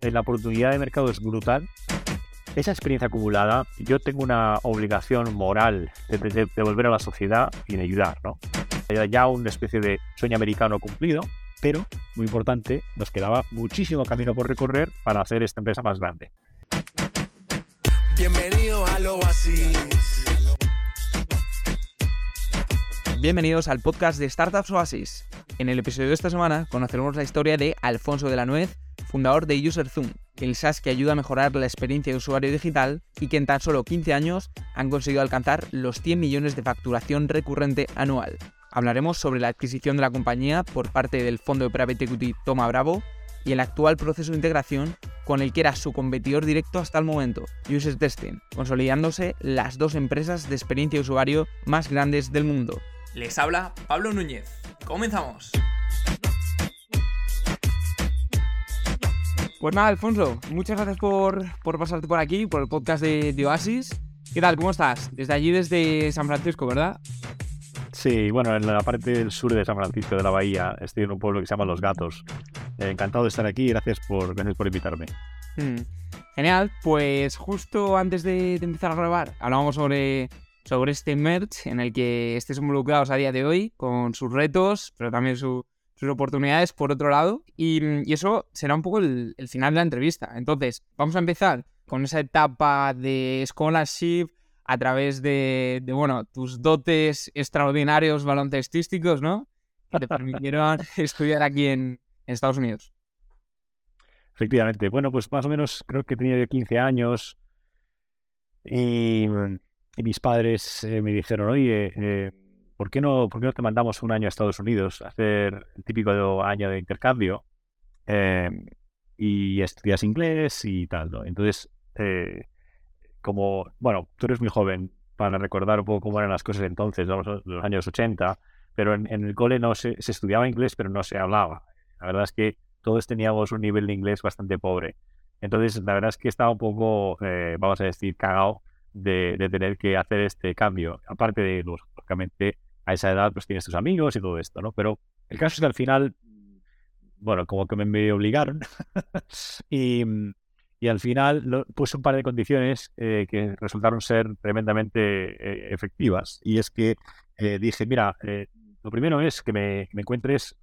la oportunidad de mercado es brutal. Esa experiencia acumulada, yo tengo una obligación moral de, devolver a la sociedad y de ayudar, ¿no? Ya una especie de sueño americano cumplido, pero, muy importante, nos quedaba muchísimo camino por recorrer para hacer esta empresa más grande. Bienvenido al Oasis. Bienvenidos al podcast de Startups Oasis. En el episodio de esta semana conoceremos la historia de Alfonso de la Nuez, fundador de UserZoom, el SaaS que ayuda a mejorar la experiencia de usuario digital y que en tan solo 15 años han conseguido alcanzar los 100 millones de facturación recurrente anual. Hablaremos sobre la adquisición de la compañía por parte del fondo de private equity Toma Bravo y el actual proceso de integración con el que era su competidor directo hasta el momento, User Testing, consolidándose las dos empresas de experiencia de usuario más grandes del mundo. Les habla Pablo Núñez. Comenzamos. Pues nada, Alfonso, muchas gracias por, pasarte por aquí, por el podcast de, Oasis. ¿Qué tal? ¿Cómo estás? Desde allí, desde San Francisco, ¿verdad? Sí, bueno, en la parte del sur de San Francisco, de la bahía, estoy en un pueblo que se llama Los Gatos. Eh, encantado de estar aquí y gracias por, gracias por invitarme. Hmm. Genial, pues justo antes de, de empezar a grabar, hablábamos sobre sobre este merch en el que estés involucrados a día de hoy, con sus retos, pero también sus oportunidades por otro lado. Y, eso será un poco el, final de la entrevista. Entonces, vamos a empezar con esa etapa de scholarship a través de, bueno, tus dotes extraordinarios baloncestísticos, ¿no? Que te permitieron estudiar aquí en, Estados Unidos. Efectivamente. Bueno, pues más o menos creo que tenía 15 años y y mis padres eh, me dijeron, oye, eh, ¿por, qué no, ¿por qué no te mandamos un año a Estados Unidos a hacer el típico año de intercambio em, y estudias inglés y tal? ¿no? Entonces, eh, como, bueno, tú eres muy joven para recordar un poco cómo eran las cosas entonces, los, años 80, pero en, el cole no se, se estudiaba inglés, pero no se hablaba. La verdad es que todos teníamos un nivel de inglés bastante pobre. Entonces, la verdad es que estaba un poco, vamos a decir, cagado de, tener que hacer este cambio. Aparte de, lógicamente, a esa edad pues tienes tus amigos y todo esto, ¿no? Pero el caso es que al final, bueno, como que me, obligaron y, al final puse un par de condiciones eh, que resultaron ser tremendamente eh, efectivas. Y es que eh, dije, mira, lo primero es que me, encuentres,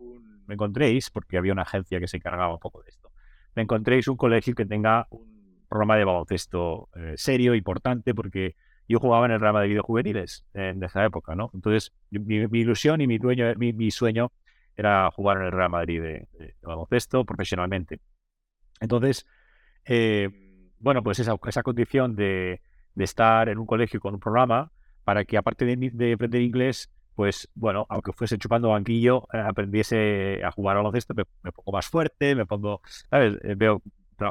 me encontréis, porque había una agencia que se encargaba un poco de esto, me encontréis un colegio que tenga un programa de baloncesto eh, serio, importante, porque yo jugaba en el rama de videojuveniles en esa época, ¿no? Entonces, mi, ilusión y mi, dueño, mi, sueño era jugar en el Real Madrid de, baloncesto profesionalmente. Entonces, eh, bueno, pues esa, esa condición de, de, estar en un colegio con un programa para que aparte de, aprender inglés, pues bueno, aunque fuese chupando banquillo, eh, aprendiese a jugar baloncesto, me, me, pongo más fuerte, me pongo, ¿sabes? veo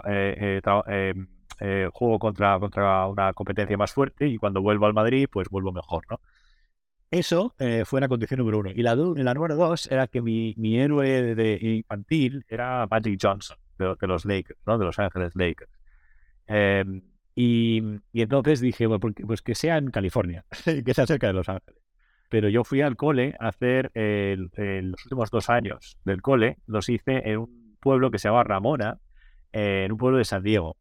eh, eh, em, eh, juego contra, contra una competencia más fuerte y cuando vuelvo al Madrid, pues vuelvo mejor, ¿no? Eso fue la condición número uno. Y la, la número dos era que mi, mi héroe de, infantil era Magic Johnson, de, los Lakers, ¿no? De Los Ángeles Lakers. Em, y, y, entonces dije, pues, pues que sea en California, que sea cerca de Los Ángeles. Pero yo fui al cole a hacer los últimos dos años del cole, los hice en un pueblo que se llama Ramona, en un pueblo de San Diego.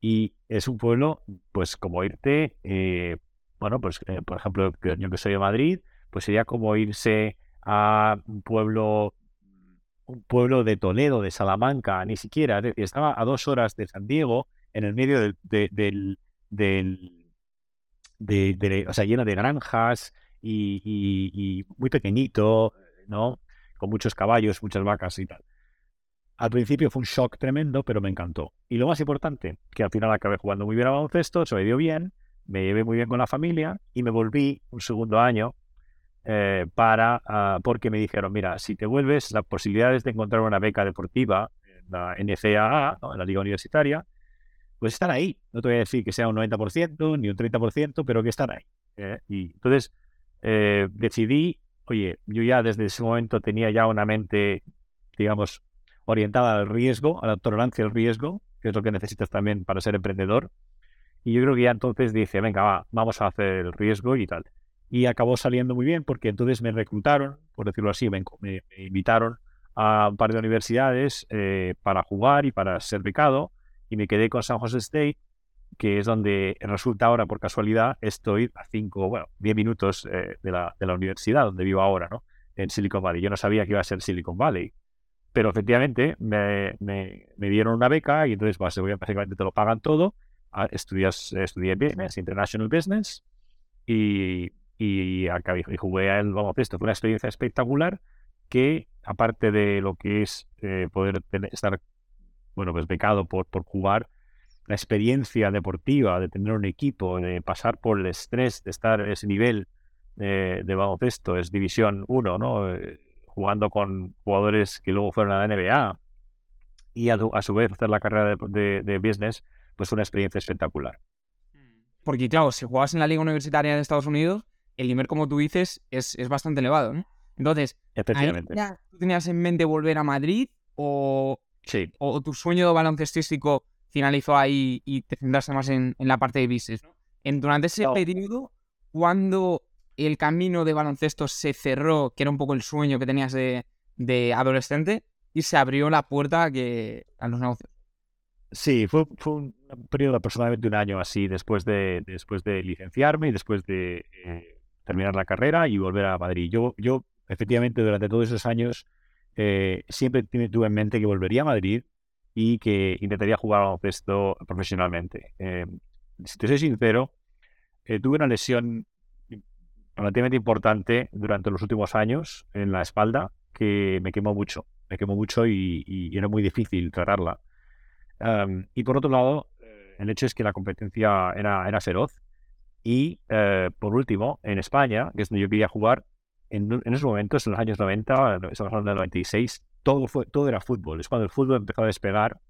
Y es un pueblo, pues como irte, eh, bueno, pues eh, por ejemplo, yo que soy de Madrid, pues sería como irse a un pueblo, un pueblo de Toledo, de Salamanca, ni siquiera, estaba a dos horas de San Diego, en el medio del, del, de, o sea, lleno de granjas y, y muy pequeñito, ¿no? Con muchos caballos, muchas vacas y tal. Al principio fue un shock tremendo, pero me encantó. Y lo más importante, que al final acabé jugando muy bien a baloncesto, se me dio bien, me llevé muy bien con la familia y me volví un segundo año eh, para, ah, porque me dijeron, mira, si te vuelves, las posibilidades de encontrar una beca deportiva en la NCAA, en la liga universitaria, pues están ahí. No te voy a decir que sea un 90% ni un 30%, pero que están ahí. ¿eh? Y entonces eh, decidí, oye, yo ya desde ese momento tenía ya una mente, digamos, orientada al riesgo, a la tolerancia al riesgo, que es lo que necesitas también para ser emprendedor. Y yo creo que ya entonces dice, venga, va, vamos a hacer el riesgo y tal. Y acabó saliendo muy bien porque entonces me reclutaron, por decirlo así, me, invitaron a un par de universidades eh, para jugar y para ser becado y me quedé con San Jose State, que es donde resulta ahora, por casualidad, estoy a 5, bueno, 10 minutos eh, de la universidad donde vivo ahora, ¿no? En Silicon Valley. Yo no sabía que iba a ser Silicon Valley, pero efectivamente me, me, me dieron una beca y entonces básicamente te lo pagan todo. Ah, Estudias, estudié Business, International Business y, y, acabé, y jugué al baloncesto. Fue una experiencia espectacular que, aparte de lo que es eh, poder tener, estar bueno, pues becado por, por jugar, la experiencia deportiva de tener un equipo, de pasar por el estrés de estar en ese nivel de, de baloncesto, es División 1, ¿no? Eh, jugando con jugadores que luego fueron a la NBA y a, a su vez hacer la carrera de, de, de, business, pues una experiencia espectacular. Porque claro, si jugabas en la liga universitaria de Estados Unidos, el nivel, como tú dices, es, es bastante elevado, ¿no? Entonces, Efectivamente. ¿tú tenías en mente volver a Madrid o, Sí. o tu sueño baloncestístico finalizó ahí y te centraste más en, en la parte de business? ¿no? En, durante ese No. periodo, cuando el camino de baloncesto se cerró, que era un poco el sueño que tenías de, de adolescente, y se abrió la puerta que, a los negocios. Sí, fue, fue un periodo de un año así después de, después de licenciarme y después de eh, terminar la carrera y volver a Madrid. Yo, yo efectivamente, durante todos esos años eh, siempre tuve en mente que volvería a Madrid y que intentaría jugar al baloncesto profesionalmente. Eh, si te soy sincero, eh, tuve una lesión relativamente importante durante los últimos años en la espalda que me quemó mucho. Me quemó mucho y, y era muy difícil tratarla. Um, y por otro lado, eh, el hecho es que la competencia era, era feroz. Y eh, por último, en España, que es donde yo quería jugar, en, en esos momentos, en los años 90, estamos hablando del 96, todo, fue, todo era fútbol. Es cuando el fútbol empezó a despegar.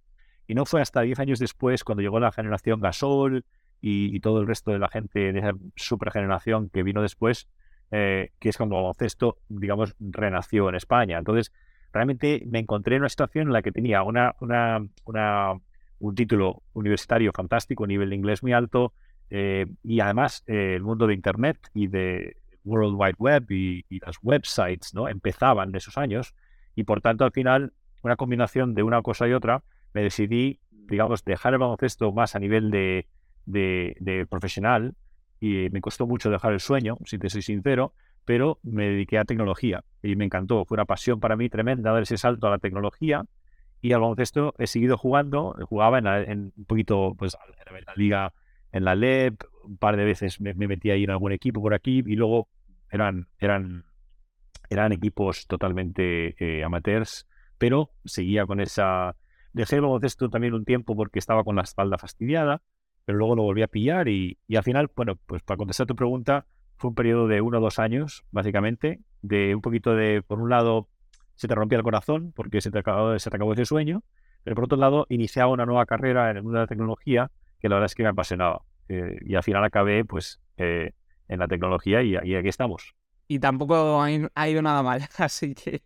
Y no fue hasta 10 años después, cuando llegó la generación Gasol y, y todo el resto de la gente de esa supergeneración que vino después, eh, que es cuando el baloncesto, digamos, renació en España. Entonces, realmente me encontré en una situación en la que tenía una, una, una, un título universitario fantástico, un nivel de inglés muy alto, eh, y además eh, el mundo de Internet y de World Wide Web y, y las websites ¿no? empezaban de esos años, y por tanto al final una combinación de una cosa y otra, me decidí, digamos, dejar el baloncesto más a nivel de, de, profesional, y me costó mucho dejar el sueño, si te soy sincero, pero me dediqué a tecnología y me encantó. Fue una pasión para mí tremenda dar ese salto a la tecnología y al baloncesto he seguido jugando. Jugaba en, la- en un poquito, pues, en la liga, en la LEP, un par de veces me, me metí ahí en algún equipo por aquí y luego eran, eran, eran equipos totalmente eh, amateurs, pero seguía con esa... Dejé el baloncesto también un tiempo porque estaba con la espalda fastidiada, pero luego lo volví a pillar y, y al final, bueno, pues para contestar tu pregunta, fue un periodo de uno o dos años, básicamente, de un poquito de, por un lado, se te rompía el corazón porque se te acabó, se te acabó ese sueño, pero por otro lado, iniciaba una nueva carrera en el mundo de la tecnología que la verdad es que me apasionaba. Eh, y al final acabé, pues, eh, en la tecnología y, y aquí estamos. Y tampoco ha, ido nada mal, así que...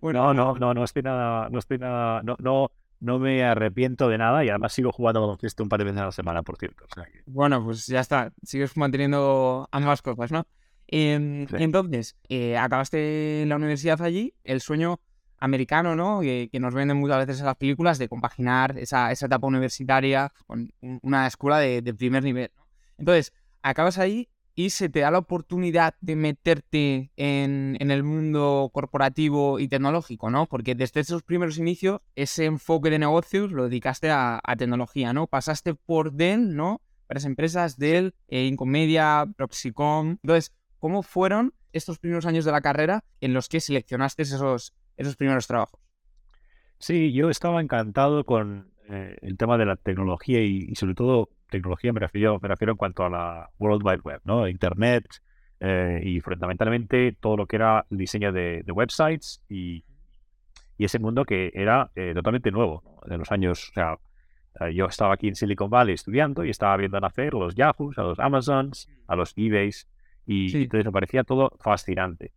Bueno, No, no, no, no estoy nada, no estoy nada, no, no, no me arrepiento de nada y además sigo jugando baloncesto un par de veces a la semana, por cierto. O sea que- Bueno, pues ya está. Sigues manteniendo ambas cosas, ¿no? Em, Sí. Entonces, eh, acabaste la universidad allí, el sueño americano, ¿no? Que, que nos venden muchas veces en las películas de compaginar esa, esa etapa universitaria con un- una escuela de, de primer nivel, ¿no? Entonces, acabas ahí y se te da la oportunidad de meterte en, en el mundo corporativo y tecnológico, ¿no? Porque desde esos primeros inicios, ese enfoque de negocios lo dedicaste a, a tecnología, ¿no? Pasaste por Dell, ¿no? Varias empresas, Dell, eh, Incomedia, Proxicom. Entonces, ¿cómo fueron estos primeros años de la carrera en los que seleccionaste esos, esos primeros trabajos? Sí, yo estaba encantado con eh, el tema de la tecnología y, y sobre todo tecnología me refiero, me refiero en cuanto a la World Wide Web, ¿no? Internet eh, y fundamentalmente todo lo que era el diseño de, de websites y, y ese mundo que era eh, totalmente nuevo, ¿no? De los años, o sea, eh, yo estaba aquí en Silicon Valley estudiando y estaba viendo nacer a los Yahoos, a los Amazons, a los eBays y Sí. entonces me parecía todo fascinante.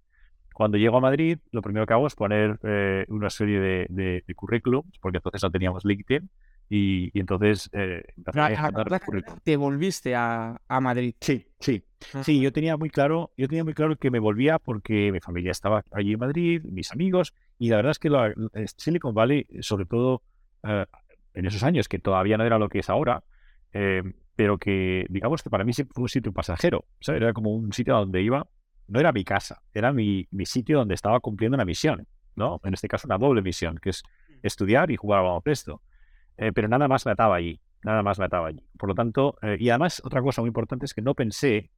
Cuando llego a Madrid, lo primero que hago es poner eh, una serie de, de, de currículums, porque entonces no teníamos LinkedIn, y, y entonces eh, a la carrera, te volviste a, a Madrid. Sí, sí, Sí, yo tenía muy claro, yo tenía muy claro que me volvía porque mi familia estaba allí en Madrid, mis amigos, y la verdad es que eh, Silicon Valley, sobre todo eh, en esos años, que todavía no era lo que es ahora, eh, pero que, digamos que para mí siempre fue un sitio pasajero, ¿sabes? Era como un sitio a donde iba, no era mi casa, era mi, mi sitio donde estaba cumpliendo una misión, ¿no? En este caso una doble misión, que es estudiar y jugar al baloncesto. Eh, pero nada más me ataba allí, nada más me ataba allí. Por lo tanto, eh, y además otra cosa muy importante es que no pensé,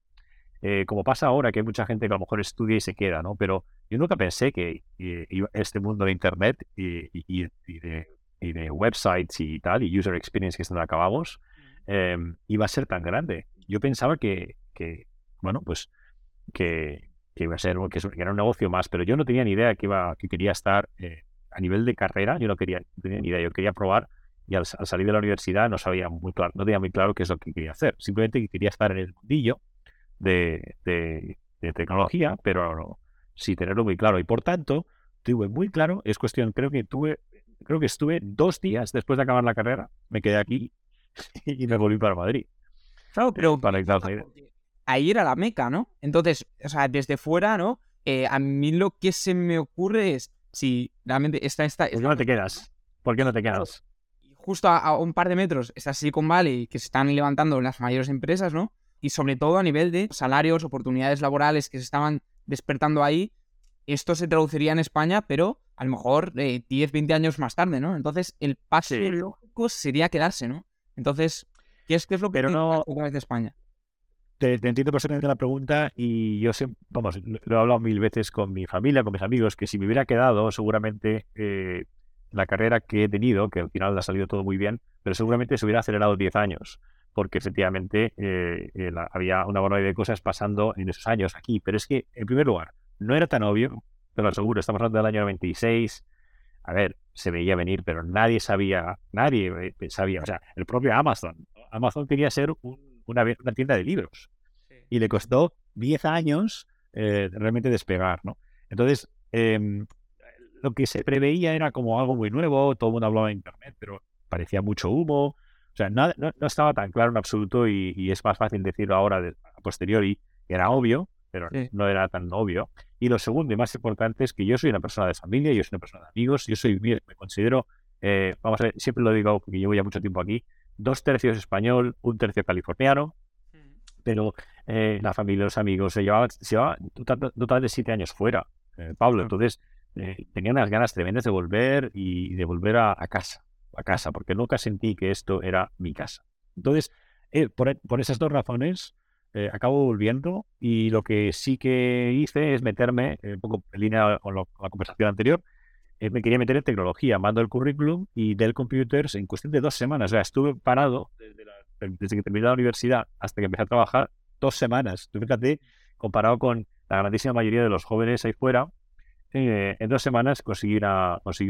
eh, como pasa ahora, que hay mucha gente que a lo mejor estudia y se queda, ¿no? Pero yo nunca pensé que eh, este mundo de Internet y, y- y- de, y de websites y tal, y user experience que están acabamos, eh, iba a ser tan grande. Yo pensaba que, que bueno, pues que, que iba a ser, que era un negocio más, pero yo no tenía ni idea que iba, que quería estar eh, a nivel de carrera, yo no quería, no tenía ni idea, yo quería probar y al, al salir de la universidad no sabía muy claro, no tenía muy claro qué es lo que quería hacer, simplemente que quería estar en el mundillo de, de- de tecnología, pero no, sin tenerlo muy claro. Y por tanto, tuve muy claro, es cuestión, creo que tuve, creo que estuve dos días después de acabar la carrera, me quedé aquí y me volví para Madrid. Claro, pero Para irte a ahí era la meca, ¿no? Entonces, o sea, desde fuera, ¿no? Eh, a mí lo que se me ocurre es si realmente está esta, ¿Por qué no te quedas? ¿Por qué no te quedas? justo a, a un par de metros está Silicon Valley, que se están levantando las mayores empresas, ¿no? Y sobre todo a nivel de salarios, oportunidades laborales que se estaban despertando ahí, esto se traduciría en España, pero a lo mejor eh, 10, 20 años más tarde, ¿no? Entonces, el paso Sí. lógico sería quedarse, ¿no? Entonces, ¿qué es, qué es lo que Pero no- de España? Te, entiendo perfectamente la pregunta y yo sé, vamos, lo, he hablado mil veces con mi familia, con mis amigos, que si me hubiera quedado, seguramente eh, la carrera que he tenido, que al final ha salido todo muy bien, pero seguramente se hubiera acelerado 10 años, porque efectivamente eh, eh, había una barbaridad de cosas pasando en esos años aquí. Pero es que, en primer lugar, no era tan obvio, te lo aseguro, estamos hablando del año 96. A ver, se veía venir, pero nadie sabía, nadie eh, sabía, o sea, el propio Amazon. Amazon quería ser un- una, tienda de libros y le costó 10 años eh, realmente despegar, ¿no? Entonces, em, lo que se preveía era como algo muy nuevo, todo el mundo hablaba de Internet, pero parecía mucho humo, o sea, nada- no, no estaba tan claro en absoluto y, y es más fácil decirlo ahora de- a posteriori, era obvio, pero Sí. no era tan obvio. Y lo segundo y más importante es que yo soy una persona de familia, yo soy una persona de amigos, yo soy, me me considero, eh, vamos a ver, siempre lo digo porque llevo ya mucho tiempo aquí, dos tercios español, un tercio californiano, pero eh, la familia, los amigos, se llevaban, total de siete años fuera, eh, Pablo. Entonces, eh, tenía unas ganas tremendas de volver y de volver a, a casa, a casa, porque nunca sentí que esto era mi casa. Entonces, por, por esas dos razones, acabo volviendo y lo que sí que hice es meterme, un poco en línea con, lo- con la conversación anterior, eh, me quería meter en tecnología, mando el currículum y Dell Computers en cuestión de dos semanas. O sea, estuve parado desde, que terminé la universidad hasta que empecé a trabajar dos semanas. Tú fíjate, comparado con la grandísima mayoría de los jóvenes ahí fuera, eh, en dos semanas conseguí,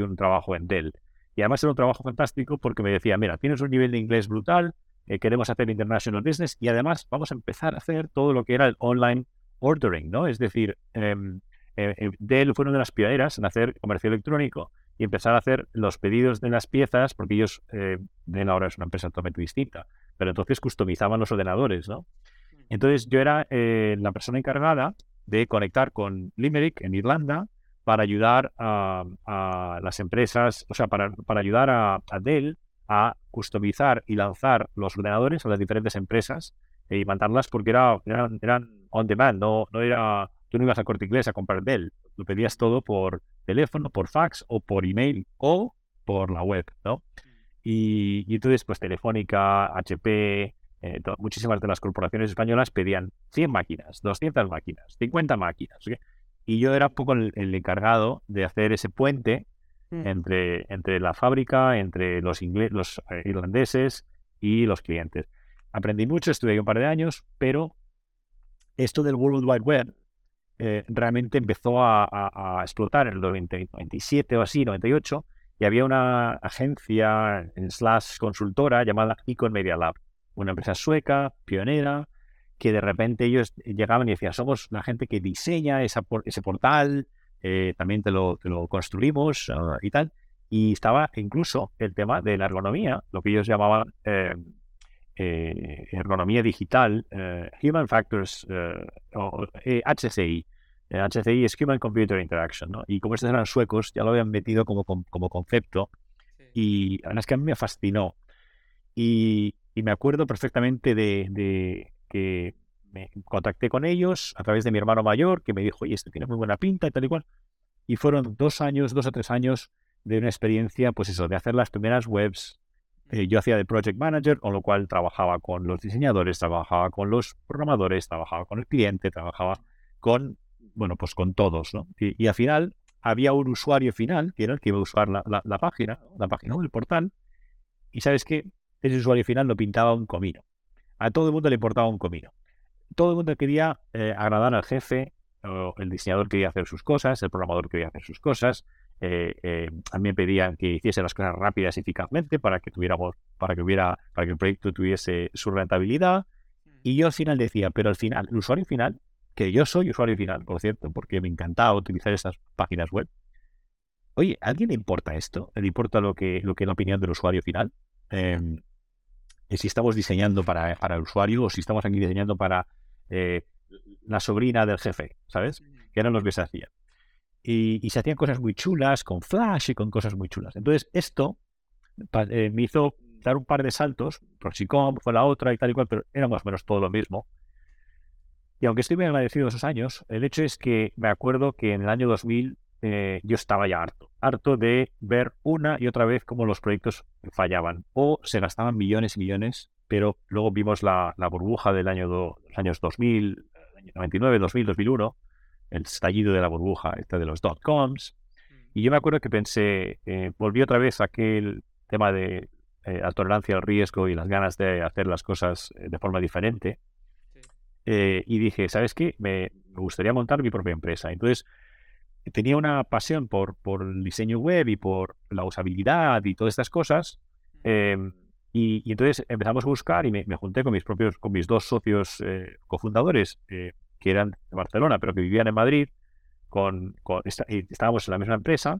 un trabajo en Dell. Y además era un trabajo fantástico porque me decía, mira, tienes un nivel de inglés brutal, eh, queremos hacer international business y además vamos a empezar a hacer todo lo que era el online ordering, ¿no? Es decir, em, eh, Dell fue una de las pioneras en hacer comercio electrónico y empezar a hacer los pedidos de las piezas, porque ellos, eh, Dell ahora es una empresa totalmente distinta, pero entonces customizaban los ordenadores, ¿no? Entonces yo era eh, la persona encargada de conectar con Limerick en Irlanda para ayudar a, a las empresas, o sea, para, para ayudar a, a Dell a customizar y lanzar los ordenadores a las diferentes empresas eh, y mandarlas porque era, eran, eran on demand, no, no era, tú no ibas a corte inglés a comprar Dell, lo pedías todo por teléfono, por fax o por email o por la web, ¿no? Y, y entonces, pues Telefónica, HP, eh, muchísimas de las corporaciones españolas pedían 100 máquinas, 200 máquinas, 50 máquinas. ¿ok? Y yo era un poco el, el encargado de hacer ese puente Mm. entre, entre la fábrica, entre los, los eh, irlandeses y los clientes. Aprendí mucho, estuve ahí un par de años, pero esto del World Wide Web eh, realmente empezó a, explotar en el 90 97 o así, 98, y había una agencia en slash consultora llamada Icon Media Lab, una empresa sueca, pionera, que de repente ellos llegaban y decían, somos la gente que diseña ese portal, eh, también te lo, te lo construimos ah, y tal. Y estaba incluso el tema de la ergonomía, lo que ellos llamaban eh, eh, ergonomía digital, eh, Human Factors, eh, o, HCI. HCI es Human Computer Interaction, ¿no? Y como estos eran suecos, ya lo habían metido como, como concepto y la verdad es que a mí me fascinó. Y, y me acuerdo perfectamente de, de que me contacté con ellos a través de mi hermano mayor, que me dijo, oye, esto tiene muy buena pinta y tal y cual. Y fueron dos años, dos o tres años de una experiencia, pues eso, de hacer las primeras webs. Eh, yo hacía de project manager, con lo cual trabajaba con los diseñadores, trabajaba con los programadores, trabajaba con el cliente, trabajaba con, bueno, pues con todos. Y, al final había un usuario final, que era el que iba a usar la, la- página, la página web, el portal, y ¿sabes qué? Ese usuario final no pintaba un comino. A todo el mundo le importaba un comino. Todo el mundo quería eh, agradar al jefe, o el diseñador quería hacer sus cosas, el programador quería hacer sus cosas. Eh, eh, a mí me pedían que hiciese las cosas rápidas y eficazmente para que tuviéramos, para que hubiera, para que el proyecto tuviese su rentabilidad. Y yo al final decía, pero al final, el usuario final, que yo soy usuario final, por cierto, porque me encantaba utilizar estas páginas web. Oye, ¿a alguien le importa esto? ¿Le importa lo que, lo que es la opinión del usuario final? Em, y si estamos diseñando para, para el usuario o si estamos aquí diseñando para eh, la sobrina del jefe, ¿sabes? Que eran los que se hacían. Y, se hacían cosas muy chulas, con flash y con cosas muy chulas. Entonces, esto eh, me hizo dar un par de saltos. Proxicom fue la otra y tal y cual, pero era más o menos todo lo mismo. Y aunque estoy muy agradecido de esos años, el hecho es que me acuerdo que en el año 2000 eh, yo estaba ya harto. Harto de ver una y otra vez cómo los proyectos fallaban o se gastaban millones y millones, pero luego vimos la, la burbuja del año do- los años 2000, el año 99, 2000, 2001, el estallido de la burbuja esta de los dot-coms. Y yo me acuerdo que pensé, eh, volví otra vez a aquel tema de eh, la tolerancia al riesgo y las ganas de hacer las cosas eh, de forma diferente. Y dije, ¿sabes qué? Me, me gustaría montar mi propia empresa. Entonces, tenía una pasión por, por el diseño web y por la usabilidad y todas estas cosas. eh, y, y entonces empezamos a buscar y me, me junté con mis propios, con mis dos socios cofundadores, que eran de Barcelona, pero que vivían en Madrid, con, y estábamos en la misma empresa.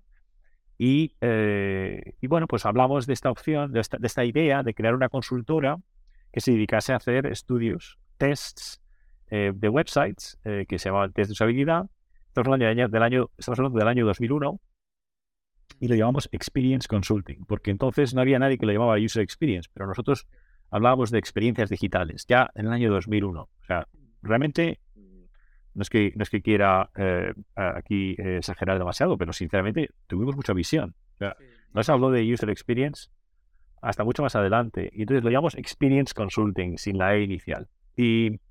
Y, eh, bueno, pues hablamos de esta opción, de esta, de esta idea de crear una consultora que se dedicase a hacer estudios, tests eh, de websites eh, que se llamaban test de usabilidad. Estamos hablando del año- estamos hablando del año 2001 y lo llamamos Experience Consulting, porque entonces no había nadie que lo llamaba User Experience, pero nosotros hablábamos de experiencias digitales ya en el año 2001. O sea, realmente no es que, no es que quiera eh, aquí eh, exagerar demasiado, pero sinceramente tuvimos mucha visión. O sea, no se habló de User Experience hasta mucho más adelante. Y entonces lo llamamos Experience Consulting, sin la E inicial. Y,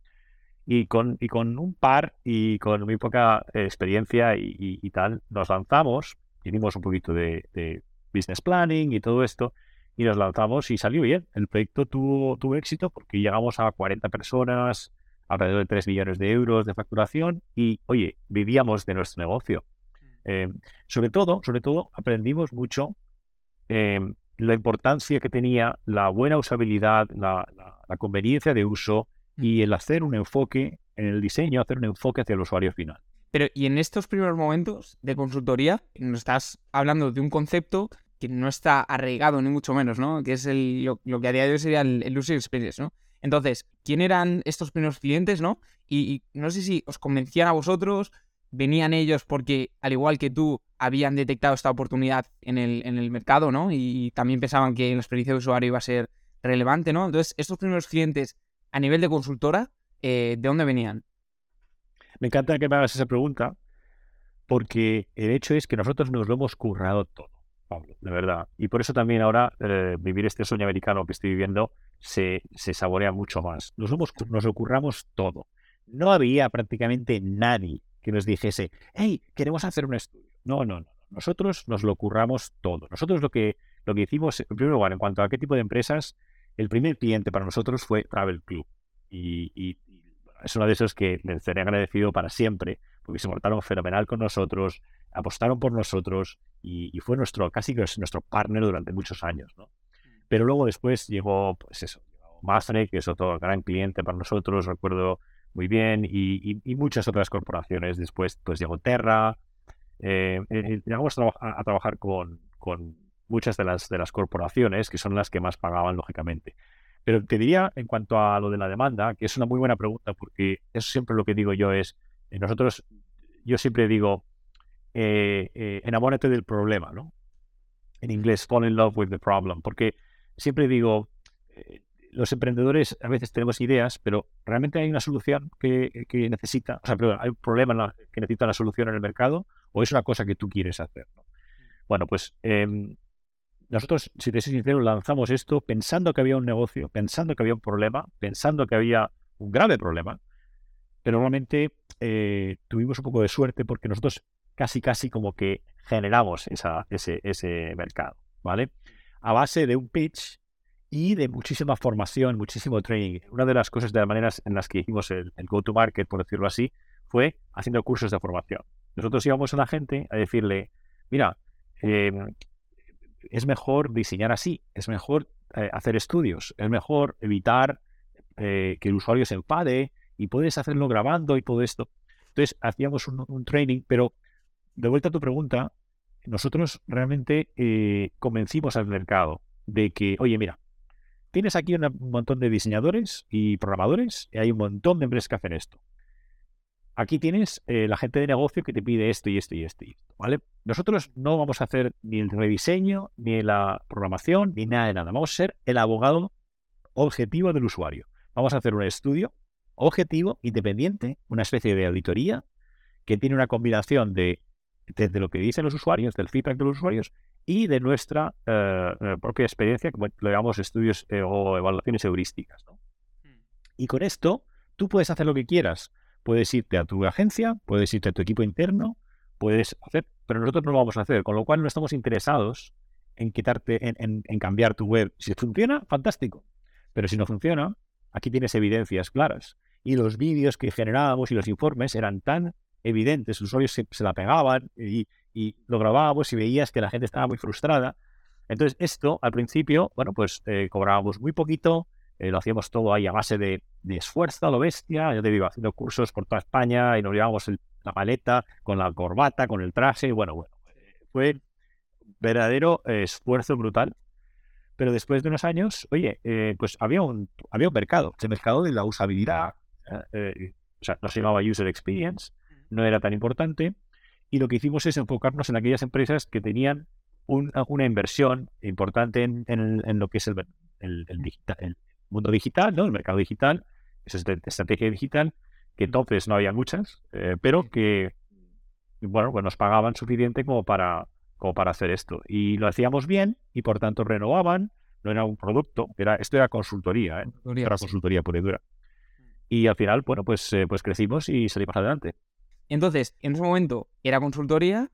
y, con, y con un par y con muy poca eh, experiencia y, y- y tal, nos lanzamos, hicimos un poquito de, de business planning y todo esto, y nos lanzamos y salió bien. El proyecto tuvo, tuvo éxito porque llegamos a 40 personas, alrededor de 3 millones de euros de facturación y, oye, vivíamos de nuestro negocio. Eh, sobre todo, sobre todo, aprendimos mucho eh, la importancia que tenía la buena usabilidad, la, la- la conveniencia de uso y el hacer un enfoque en el diseño, hacer un enfoque hacia el usuario final. Pero, y en estos primeros momentos de consultoría, nos estás hablando de un concepto que no está arraigado, ni mucho menos, ¿no? Que es el, lo, lo que a día de hoy sería el, el user experience, ¿no? Entonces, ¿quién eran estos primeros clientes, no? Y, no sé si os convencían a vosotros, venían ellos porque, al igual que tú, habían detectado esta oportunidad en el, en el mercado, ¿no? Y también pensaban que la experiencia de usuario iba a ser relevante, ¿no? Entonces, estos primeros clientes a nivel de consultora, eh, ¿de dónde venían? Me encanta que me hagas esa pregunta porque el hecho es que nosotros nos lo hemos currado todo, Pablo, de verdad. Y por eso también ahora eh, vivir este sueño americano que estoy viviendo se, se saborea mucho más. Nos, hemos, nos lo curramos todo. No había prácticamente nadie que nos dijese, hey, queremos hacer un estudio. No, no, no. Nosotros nos lo curramos todo. Nosotros lo que, lo que hicimos, en primer lugar, en cuanto a qué tipo de empresas, el primer cliente para nosotros fue Travel Club. Y, y- es uno de esos que les seré agradecido para siempre, porque se portaron fenomenal con nosotros, apostaron por nosotros y, y fue nuestro, casi que es nuestro partner durante muchos años, ¿no? Pero luego después llegó, pues eso, Mafre, que es otro gran cliente para nosotros, recuerdo muy bien, y, y- y muchas otras corporaciones. Después, pues llegó Terra. eh, eh, llegamos a, traba- a- a trabajar con, con muchas de las, de las corporaciones, que son las que más pagaban, lógicamente. Pero te diría en cuanto a lo de la demanda, que es una muy buena pregunta, porque eso siempre lo que digo yo es, eh, nosotros, yo siempre digo, eh, eh, enamórate del problema, ¿no? En inglés, fall in love with the problem, porque siempre digo, eh, los emprendedores a veces tenemos ideas, pero realmente hay una solución que, que necesita, o sea, perdón, hay un problema la- que necesita una solución en el mercado o es una cosa que tú quieres hacer. ¿no? Bueno, pues em, nosotros, si te soy sincero, lanzamos esto pensando que había un negocio, pensando que había un problema, pensando que había un grave problema, pero realmente eh, tuvimos un poco de suerte porque nosotros casi, casi como que generamos ese, mercado, ¿vale? A base de un pitch y de muchísima formación, muchísimo training. Una de las cosas, de las maneras en las que hicimos el, el go-to-market, por decirlo así, fue haciendo cursos de formación. Nosotros íbamos a la gente a decirle, mira, eh, es mejor diseñar así, es mejor eh, hacer estudios, es mejor evitar eh, que el usuario se enfade y puedes hacerlo grabando y todo esto. Entonces hacíamos un, training, pero de vuelta a tu pregunta, nosotros realmente eh, convencimos al mercado de que, oye, mira, tienes aquí un montón de diseñadores y programadores y hay un montón de empresas que hacen esto. Aquí tienes eh, la gente de negocio que te pide esto y esto y esto y esto, ¿vale? Nosotros no vamos a hacer ni el rediseño, ni la programación, ni nada de nada. Vamos a ser el abogado objetivo del usuario. Vamos a hacer un estudio objetivo, independiente, una especie de auditoría que tiene una combinación de desde lo que dicen los usuarios, del feedback de los usuarios y de nuestra eh, eh, propia experiencia, como lo llamamos estudios eh, o evaluaciones heurísticas. ¿no? Y con esto, tú puedes hacer lo que quieras. Puedes irte a tu agencia, puedes irte a tu equipo interno, puedes hacer, pero nosotros no lo vamos a hacer, con lo cual no estamos interesados en quitarte, en, cambiar tu web. Si funciona, fantástico. Pero si no funciona, aquí tienes evidencias claras. Y los vídeos que generábamos y los informes eran tan evidentes, los usuarios se, la pegaban y, y lo grabábamos y veías que la gente estaba muy frustrada. Entonces, esto al principio, bueno, pues eh, cobrábamos muy poquito, eh, lo hacíamos todo ahí a base de, de esfuerzo, a lo bestia. Yo te digo, haciendo cursos por toda España y nos llevábamos el- la maleta con la corbata, con el traje. Bueno, bueno, eh, fue verdadero eh, esfuerzo brutal. Pero después de unos años, oye, eh, pues había un, había un mercado, el mercado de la usabilidad. eh, eh, o sea, no se llamaba User Experience, no era tan importante. Y lo que hicimos es enfocarnos en aquellas empresas que tenían un- una inversión importante en, en- en lo que es el, el- el digita- el mundo digital, ¿no? el mercado digital, esa estrategia digital, que entonces no había muchas, eh, pero que bueno, pues nos pagaban suficiente como para, como para hacer esto. Y lo hacíamos bien y por tanto renovaban, no era un producto, era, esto era consultoría, ¿eh? Consultoría, era sí. consultoría pura y dura. Y al final, bueno, pues, eh, pues crecimos y salimos adelante. Entonces, en ese momento era consultoría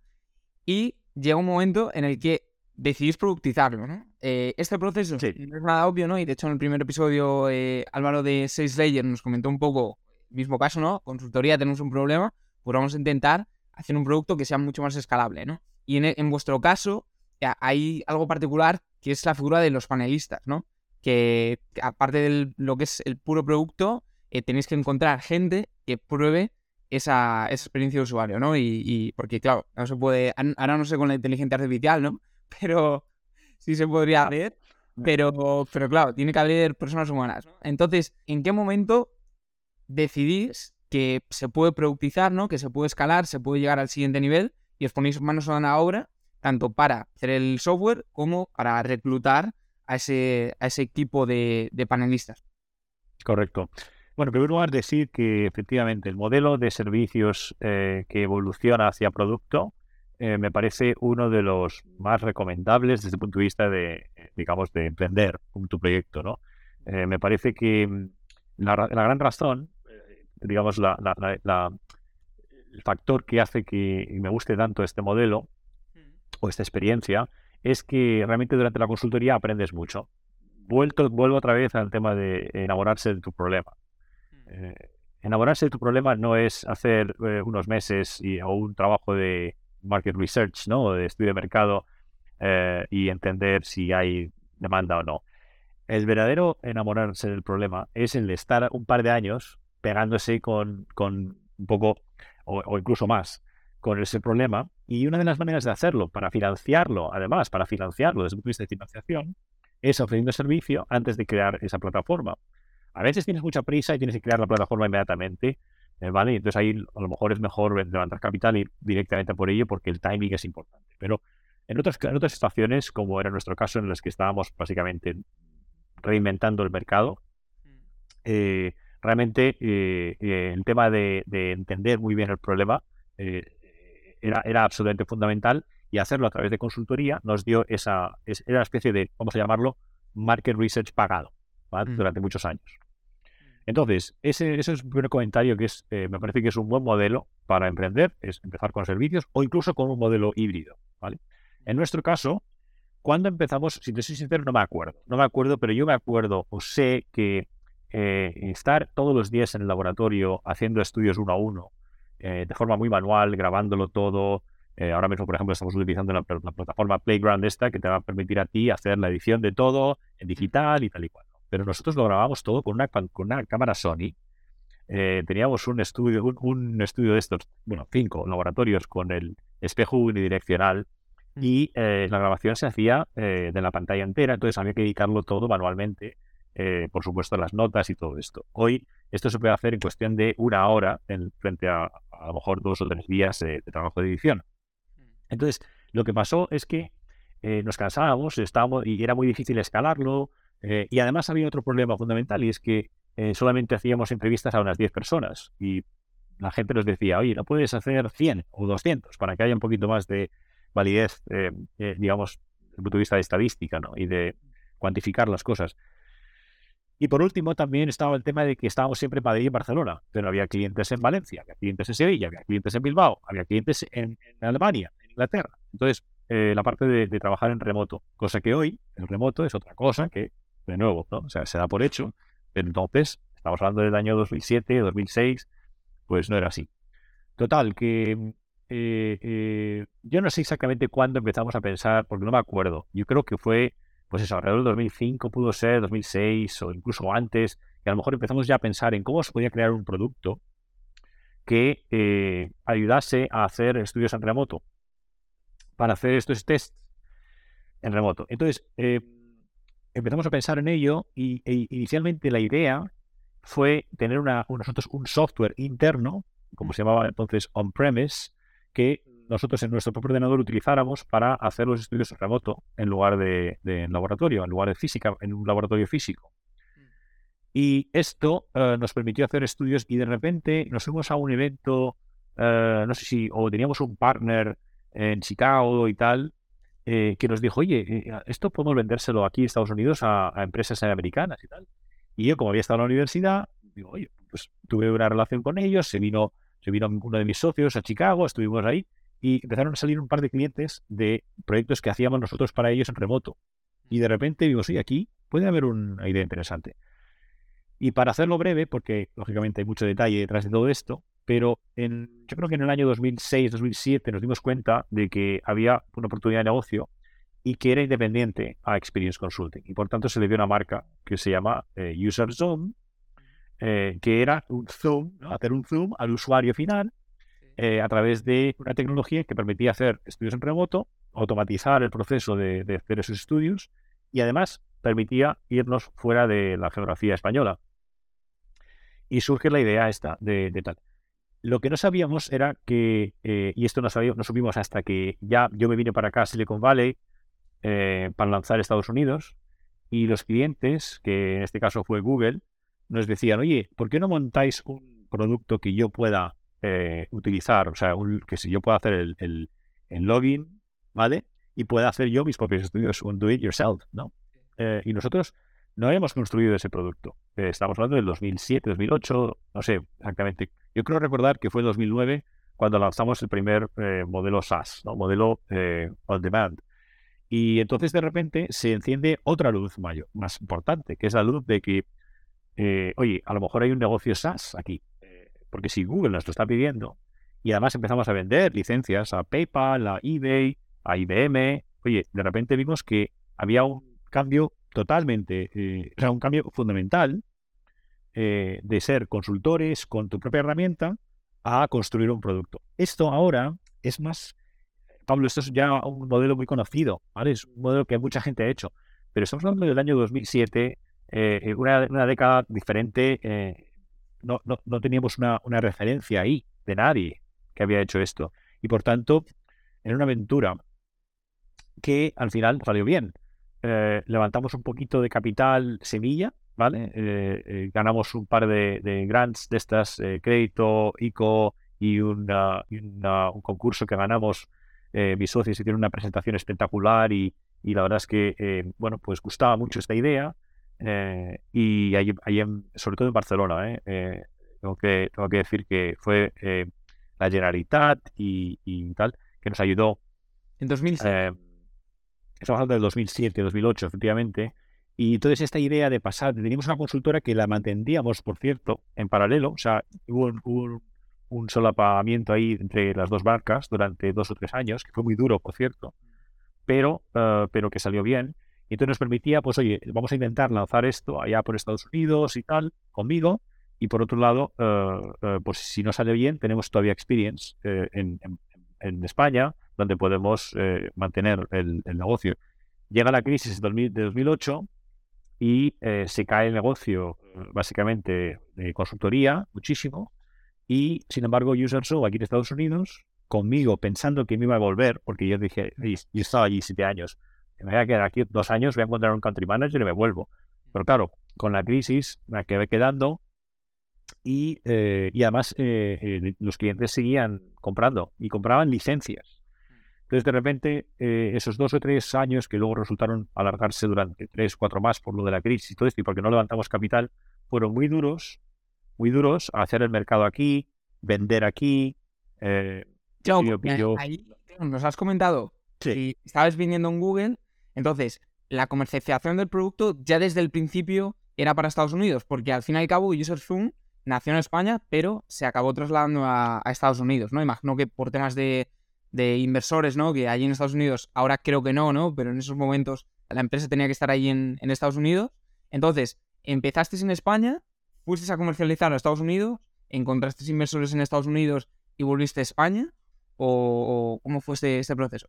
y llega un momento en el que decidís productizarlo, ¿no? Eh, este proceso Sí. no es nada obvio, ¿no? Y de hecho en el primer episodio eh, Álvaro de Sales Layer nos comentó un poco el mismo caso, ¿no? Consultoría, tenemos un problema, pues vamos a intentar hacer un producto que sea mucho más escalable, ¿no? Y en, en vuestro caso ya, hay algo particular que es la figura de los panelistas, ¿no? Que aparte de lo que es el puro producto, eh, tenéis que encontrar gente que pruebe esa, esa experiencia de usuario, ¿no? Y, y- porque, claro, no se puede. Ahora no sé con la inteligencia artificial, ¿no? Pero sí se podría hacer. Pero, pero claro, tiene que haber personas humanas. ¿no? Entonces, ¿en qué momento decidís que se puede productizar, ¿no? Que se puede escalar, se puede llegar al siguiente nivel y os ponéis manos a la obra, tanto para hacer el software como para reclutar a ese, a ese equipo de, de panelistas. Correcto. Bueno, en primer lugar, decir que efectivamente el modelo de servicios eh, que evoluciona hacia producto eh, me parece uno de los más recomendables desde el punto de vista de, eh, digamos, de emprender tu proyecto, ¿no? Eh, me parece que mm, la, ra- la gran razón, digamos, la, la- la- la- el factor que hace que me guste tanto este modelo o esta experiencia es que realmente durante la consultoría aprendes mucho. Vuelto, vuelvo otra vez al tema de enamorarse de tu problema. Eh, enamorarse de tu problema no es hacer eh, unos meses y, o un trabajo de market research, ¿no? De estudio de mercado eh, y entender si hay demanda o no. El verdadero enamorarse del problema es el de estar un par de años pegándose con, con un poco, o, o incluso más, con ese problema. Y una de las maneras de hacerlo, para financiarlo, además, para financiarlo desde el punto de vista de financiación, es ofreciendo servicio antes de crear esa plataforma. A veces tienes mucha prisa y tienes que crear la plataforma inmediatamente, eh, ¿vale? Entonces ahí a lo mejor es mejor levantar capital y directamente por ello porque el timing es importante. Pero en otras, en otras situaciones, como era nuestro caso en las que estábamos básicamente reinventando el mercado, eh, realmente eh, el tema de, entender muy bien el problema era, era absolutamente fundamental y hacerlo a través de consultoría nos dio esa, era una especie de, vamos a llamarlo, market research pagado mm. durante muchos años. Entonces, ese, ese, es un primer comentario que es, eh, me parece que es un buen modelo para emprender, es empezar con servicios o incluso con un modelo híbrido. ¿vale? En nuestro caso, cuando empezamos, si te soy sincero, no me acuerdo. No me acuerdo, pero yo me acuerdo o sé que eh, estar todos los días en el laboratorio haciendo estudios uno a uno, eh, de forma muy manual, grabándolo todo, eh, ahora mismo, por ejemplo, estamos utilizando la, plataforma Playground esta que te va a permitir a ti hacer la edición de todo en digital y tal y cual. Pero nosotros lo grabamos todo con una, con una cámara Sony. Eh, teníamos un estudio, un, estudio de estos, bueno, cinco laboratorios con el espejo unidireccional y eh, la grabación se hacía de la pantalla entera, entonces había que editarlo todo manualmente, por supuesto las notas y todo esto. Hoy esto se puede hacer en cuestión de una hora en, frente a a lo mejor dos o tres días de trabajo de edición. Entonces, lo que pasó es que eh, nos cansábamos estábamos, y era muy difícil escalarlo. Eh, y además había otro problema fundamental y es que eh, solamente hacíamos entrevistas a unas 10 personas y la gente nos decía, oye, no puedes hacer 100 o 200 para que haya un poquito más de validez, digamos, desde el punto de vista de estadística ¿no? y de cuantificar las cosas. Y por último, también estaba el tema de que estábamos siempre en Madrid y en Barcelona, pero había clientes en Valencia, había clientes en Sevilla, había clientes en Bilbao, había clientes en Alemania, Inglaterra. Entonces, eh, la parte de, trabajar en remoto, cosa que hoy el remoto es otra cosa que, de nuevo, ¿no? o sea, se da por hecho, pero entonces, estamos hablando del año 2007, 2006, pues no era así. Total, que eh, eh, yo no sé exactamente cuándo empezamos a pensar, porque no me acuerdo. Yo creo que fue, pues eso, alrededor del 2005 pudo ser, 2006 o incluso antes, que a lo mejor empezamos ya a pensar en cómo se podía crear un producto que ayudase a hacer estudios en remoto para hacer estos tests en remoto. Entonces, eh, empezamos a pensar en ello y e inicialmente la idea fue tener una, nosotros un software interno, como se llamaba entonces on-premise, que nosotros en nuestro propio ordenador utilizáramos para hacer los estudios remoto en lugar de, en laboratorio, en lugar de física, en un laboratorio físico. Mm. Y esto eh, nos permitió hacer estudios y de repente nos fuimos a un evento, eh, no sé si, o teníamos un partner en Chicago y tal, eh, que nos dijo, oye, eh, esto podemos vendérselo aquí en Estados Unidos a, empresas americanas y tal. Y yo, como había estado en la universidad, digo, oye, pues tuve una relación con ellos, se vino, se vino uno de mis socios a Chicago, estuvimos ahí y empezaron a salir un par de clientes de proyectos que hacíamos nosotros para ellos en remoto. Y de repente digo, sí, aquí puede haber una idea interesante. Y para hacerlo breve, porque lógicamente hay mucho detalle detrás de todo esto, pero en, yo creo que en el año 2006-2007 nos dimos cuenta de que había una oportunidad de negocio y que era independiente a Experience Consulting. Y por tanto se le dio una marca que se llama eh, User Zoom, eh, que era un zoom, hacer un zoom al usuario final eh, a través de una tecnología que permitía hacer estudios en remoto, automatizar el proceso de, hacer esos estudios y además permitía irnos fuera de la geografía española. Y surge la idea esta de tal. Lo que no sabíamos era que, eh, y esto no, sabíamos, no supimos hasta que ya yo me vine para acá a Silicon Valley eh, para lanzar Estados Unidos, y los clientes, que en este caso fue Google, nos decían, oye, ¿por qué no montáis un producto que yo pueda eh, utilizar? O sea, que si yo pueda hacer el, el, login, ¿vale? Y pueda hacer yo mis propios estudios, un do it yourself, ¿no? y nosotros no hemos construido ese producto. estamos hablando del 2007, 2008, no sé exactamente yo creo recordar que fue en 2009 cuando lanzamos el primer eh, modelo SaaS, ¿no? modelo eh, on demand. Y entonces de repente se enciende otra luz mayor, más importante, que es la luz de que, eh, oye, a lo mejor hay un negocio SaaS aquí. porque si Google nos lo está pidiendo y además empezamos a vender licencias a PayPal, a eBay, a IBM, oye, de repente vimos que había un cambio totalmente, o sea, un cambio fundamental eh, de ser consultores con tu propia herramienta a construir un producto. Esto ahora es más, Pablo, esto es ya un modelo muy conocido, ¿vale? Es un modelo que mucha gente ha hecho, pero estamos hablando del año 2007, eh, una, una, década diferente. Eh, no, no, no, teníamos una, una, referencia ahí de nadie que había hecho esto. Y por tanto, en una aventura que al final salió bien. Eh, levantamos un poquito de capital semilla, ¿vale? ganamos un par de, de grants de estas, crédito, ICO y, una, y una, un concurso que ganamos. mis socios hicieron una presentación espectacular y, y la verdad es que, eh, bueno, pues gustaba mucho esta idea eh, y ahí, sobre todo en Barcelona, ¿eh? eh, tengo, que, tengo que decir que fue la Generalitat y, y, tal, que nos ayudó. En 2007. Estamos hablando del 2007, 2008, efectivamente. Y entonces esta idea de pasar, teníamos una consultora que la mantendríamos, por cierto, en paralelo, o sea, hubo, un, solapamiento ahí entre las dos barcas durante dos o tres años, que fue muy duro, por cierto pero, eh, pero que salió bien. Y entonces nos permitía, pues oye, vamos a intentar lanzar esto allá por Estados Unidos y tal, conmigo. Y por otro lado, eh, eh, pues si no sale bien, tenemos todavía experience en, en, España, donde podemos mantener el, negocio. Llega la crisis de 2008 y se cae el negocio, básicamente, de consultoría, muchísimo. Y, sin embargo, UserShow aquí en Estados Unidos conmigo pensando que me iba a volver, porque yo dije, yo estaba allí siete años, me voy a quedar aquí dos años, voy a encontrar un country manager y me vuelvo. Pero claro, con la crisis me quedé quedando y, eh, y además eh, eh, los clientes seguían comprando y compraban licencias. Entonces, de repente, esos dos o tres años que luego resultaron alargarse durante tres, cuatro más por lo de la crisis y todo esto, y porque no levantamos capital, fueron muy duros, muy duros a hacer el mercado aquí, vender aquí, ahí nos has comentado que estabas viniendo en Google, entonces la comercialización del producto ya desde el principio era para Estados Unidos, porque al fin y al cabo UserZoom nació en España, pero se acabó trasladando a, Estados Unidos, ¿no? Imagino que por temas de, inversores, ¿no? Que allí en Estados Unidos, ahora creo que no, ¿no? Pero en esos momentos la empresa tenía que estar ahí en, en Estados Unidos. Entonces, empezaste en España, fuiste a comercializar a Estados Unidos, encontraste inversores en Estados Unidos y volviste a España o, cómo fue este, este, proceso?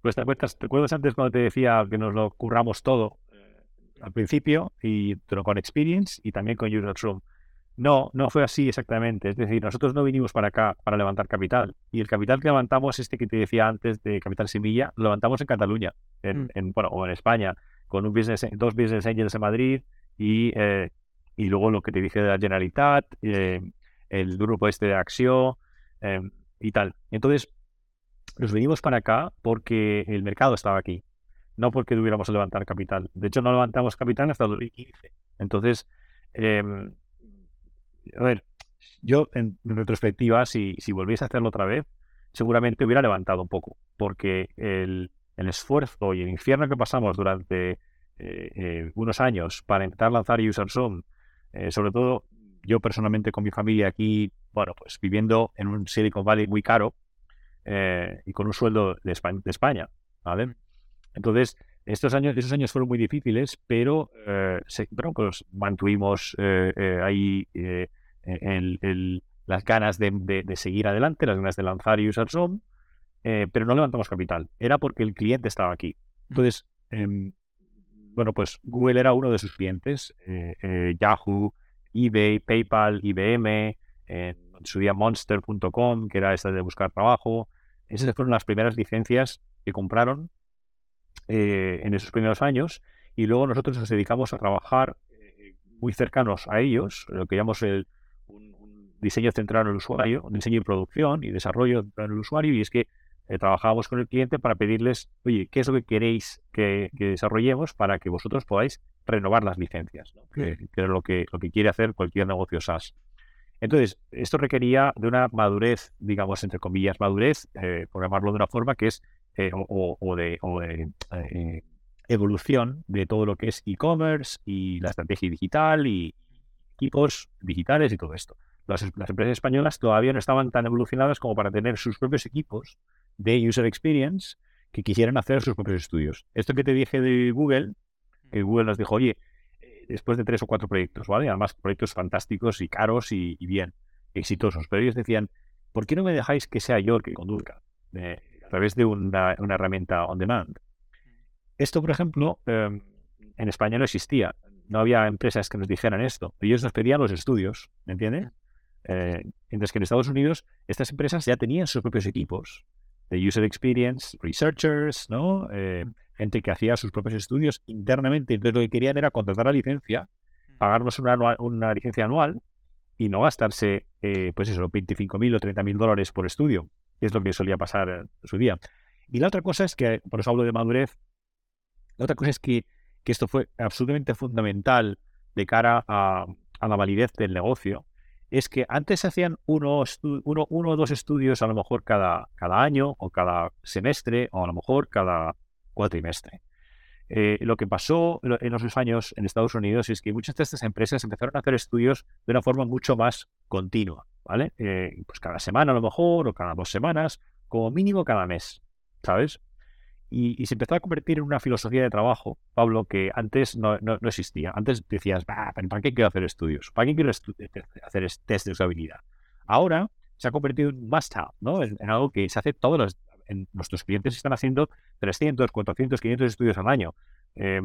Pues te acuerdas, te acuerdas antes cuando te decía que nos lo curramos todo eh, al principio, y con Experience y también con User Room. No, no fue así exactamente. Es decir, nosotros no vinimos para acá para levantar capital. Y el capital que levantamos, este que te decía antes de Capital Semilla, lo levantamos en Cataluña, en, mm. bueno, o en España, con un business, dos business angels en Madrid y, eh, y luego lo que te dije de la Generalitat, eh, el grupo este de Axio, y tal. Entonces, nos venimos para acá porque el mercado estaba aquí, no porque tuviéramos que levantar capital. De hecho, no levantamos capital hasta 2015. Entonces, em, a ver, yo en, retrospectiva, si, si volviese a hacerlo otra vez, seguramente hubiera levantado un poco, porque el, el esfuerzo y el infierno que pasamos durante eh, eh, unos años para intentar lanzar UserZone, eh, sobre todo yo personalmente con mi familia aquí, bueno, pues viviendo en un Silicon Valley muy caro eh, y con un sueldo de España, ¿vale? Entonces, estos años, esos años fueron muy difíciles, pero, eh, pues mantuvimos eh, ahí las ganas de, seguir adelante, las ganas de lanzar User Zone, pero no levantamos capital. Era porque el cliente estaba aquí. Entonces, em, bueno, pues Google era uno de sus clientes, Yahoo, eBay, PayPal, IBM, en su día Monster.com, que era esta de buscar trabajo. Esas fueron las primeras licencias que compraron eh, en esos primeros años y luego nosotros nos dedicamos a trabajar eh, muy cercanos a ellos, lo que llamamos el, un, diseño centrado en el usuario, un diseño y producción y desarrollo en el usuario y es que eh, trabajábamos con el cliente para pedirles, oye, ¿qué es lo que queréis que, desarrollemos para que vosotros podáis renovar las licencias? Que, es lo que, lo que quiere hacer cualquier negocio SaaS. Entonces, esto requería de una madurez, digamos, entre comillas, madurez, eh, por llamarlo de una forma, que es, eh, o, de, evolución de todo lo que es e-commerce y la estrategia digital y equipos digitales y todo esto. Las, las, empresas españolas todavía no estaban tan evolucionadas como para tener sus propios equipos de user experience que quisieran hacer sus propios estudios. Esto que te dije de Google, Google nos dijo, oye, eh, después de tres o cuatro proyectos, ¿vale? Además, proyectos fantásticos y caros y, bien, exitosos. Pero ellos decían, ¿por qué no me dejáis que sea yo el que conduzca eh, través de una, herramienta on demand? Esto, por ejemplo, em, en España no existía. No había empresas que nos dijeran esto. Ellos nos pedían los estudios, ¿me entiendes? Eh, mientras que en Estados Unidos estas empresas ya tenían sus propios equipos de user experience, researchers, ¿no? Eh, gente que hacía sus propios estudios internamente. Entonces lo que querían era contratar la licencia, pagarnos una, una licencia anual y no gastarse, eh, pues eso, 25.000 o 30.000 dólares por estudio, es lo que solía pasar en su día. Y la otra cosa es que, por eso hablo de madurez, la otra cosa es que, que esto fue absolutamente fundamental de cara a, la validez del negocio, es que antes se hacían uno, uno o dos estudios a lo mejor cada, cada año o cada semestre o a lo mejor cada cuatrimestre. Eh, lo que pasó en esos años en Estados Unidos es que muchas de estas empresas empezaron a hacer estudios de una forma mucho más continua, ¿vale? Eh, pues cada semana a lo mejor o cada dos semanas, como mínimo cada mes, ¿sabes? Y, y se empezó a convertir en una filosofía de trabajo, Pablo, que antes no, no- no existía. Antes decías, "Bah, pero ¿para qué quiero hacer estudios? ¿Para qué quiero estu- hacer es- test de usabilidad? Ahora se ha convertido en must-have, ¿no? En, en algo que se hace todos los... nuestros clientes están haciendo 300, 400, 500 estudios al año. Eh,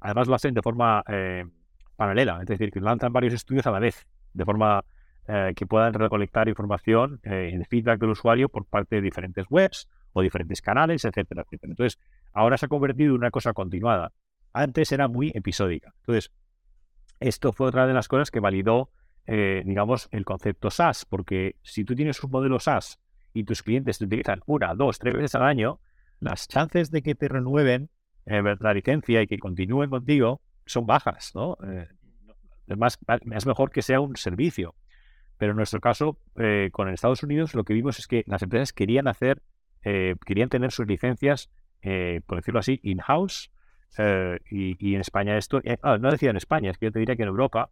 además lo hacen de forma eh, paralela, es decir, que lanzan varios estudios a la vez, de forma eh, que puedan recolectar información eh, en feedback del usuario por parte de diferentes webs o diferentes canales, etcétera, etcétera. Entonces, ahora se ha convertido en una cosa continuada. Antes era muy episódica. Entonces, esto fue otra de las cosas que validó, eh, digamos, el concepto SaaS, porque si tú tienes un modelo SaaS y tus clientes te utilizan una, dos, tres veces al año, las chances de que te renueven eh, la licencia y que continúen contigo son bajas, ¿no? Eh, es, más, es mejor que sea un servicio. Pero en nuestro caso, eh, con Estados Unidos, lo que vimos es que las empresas querían hacer, eh, querían tener sus licencias, eh, por decirlo así, in-house. y, en España esto, ah, no decía en España, es que yo te diría que en Europa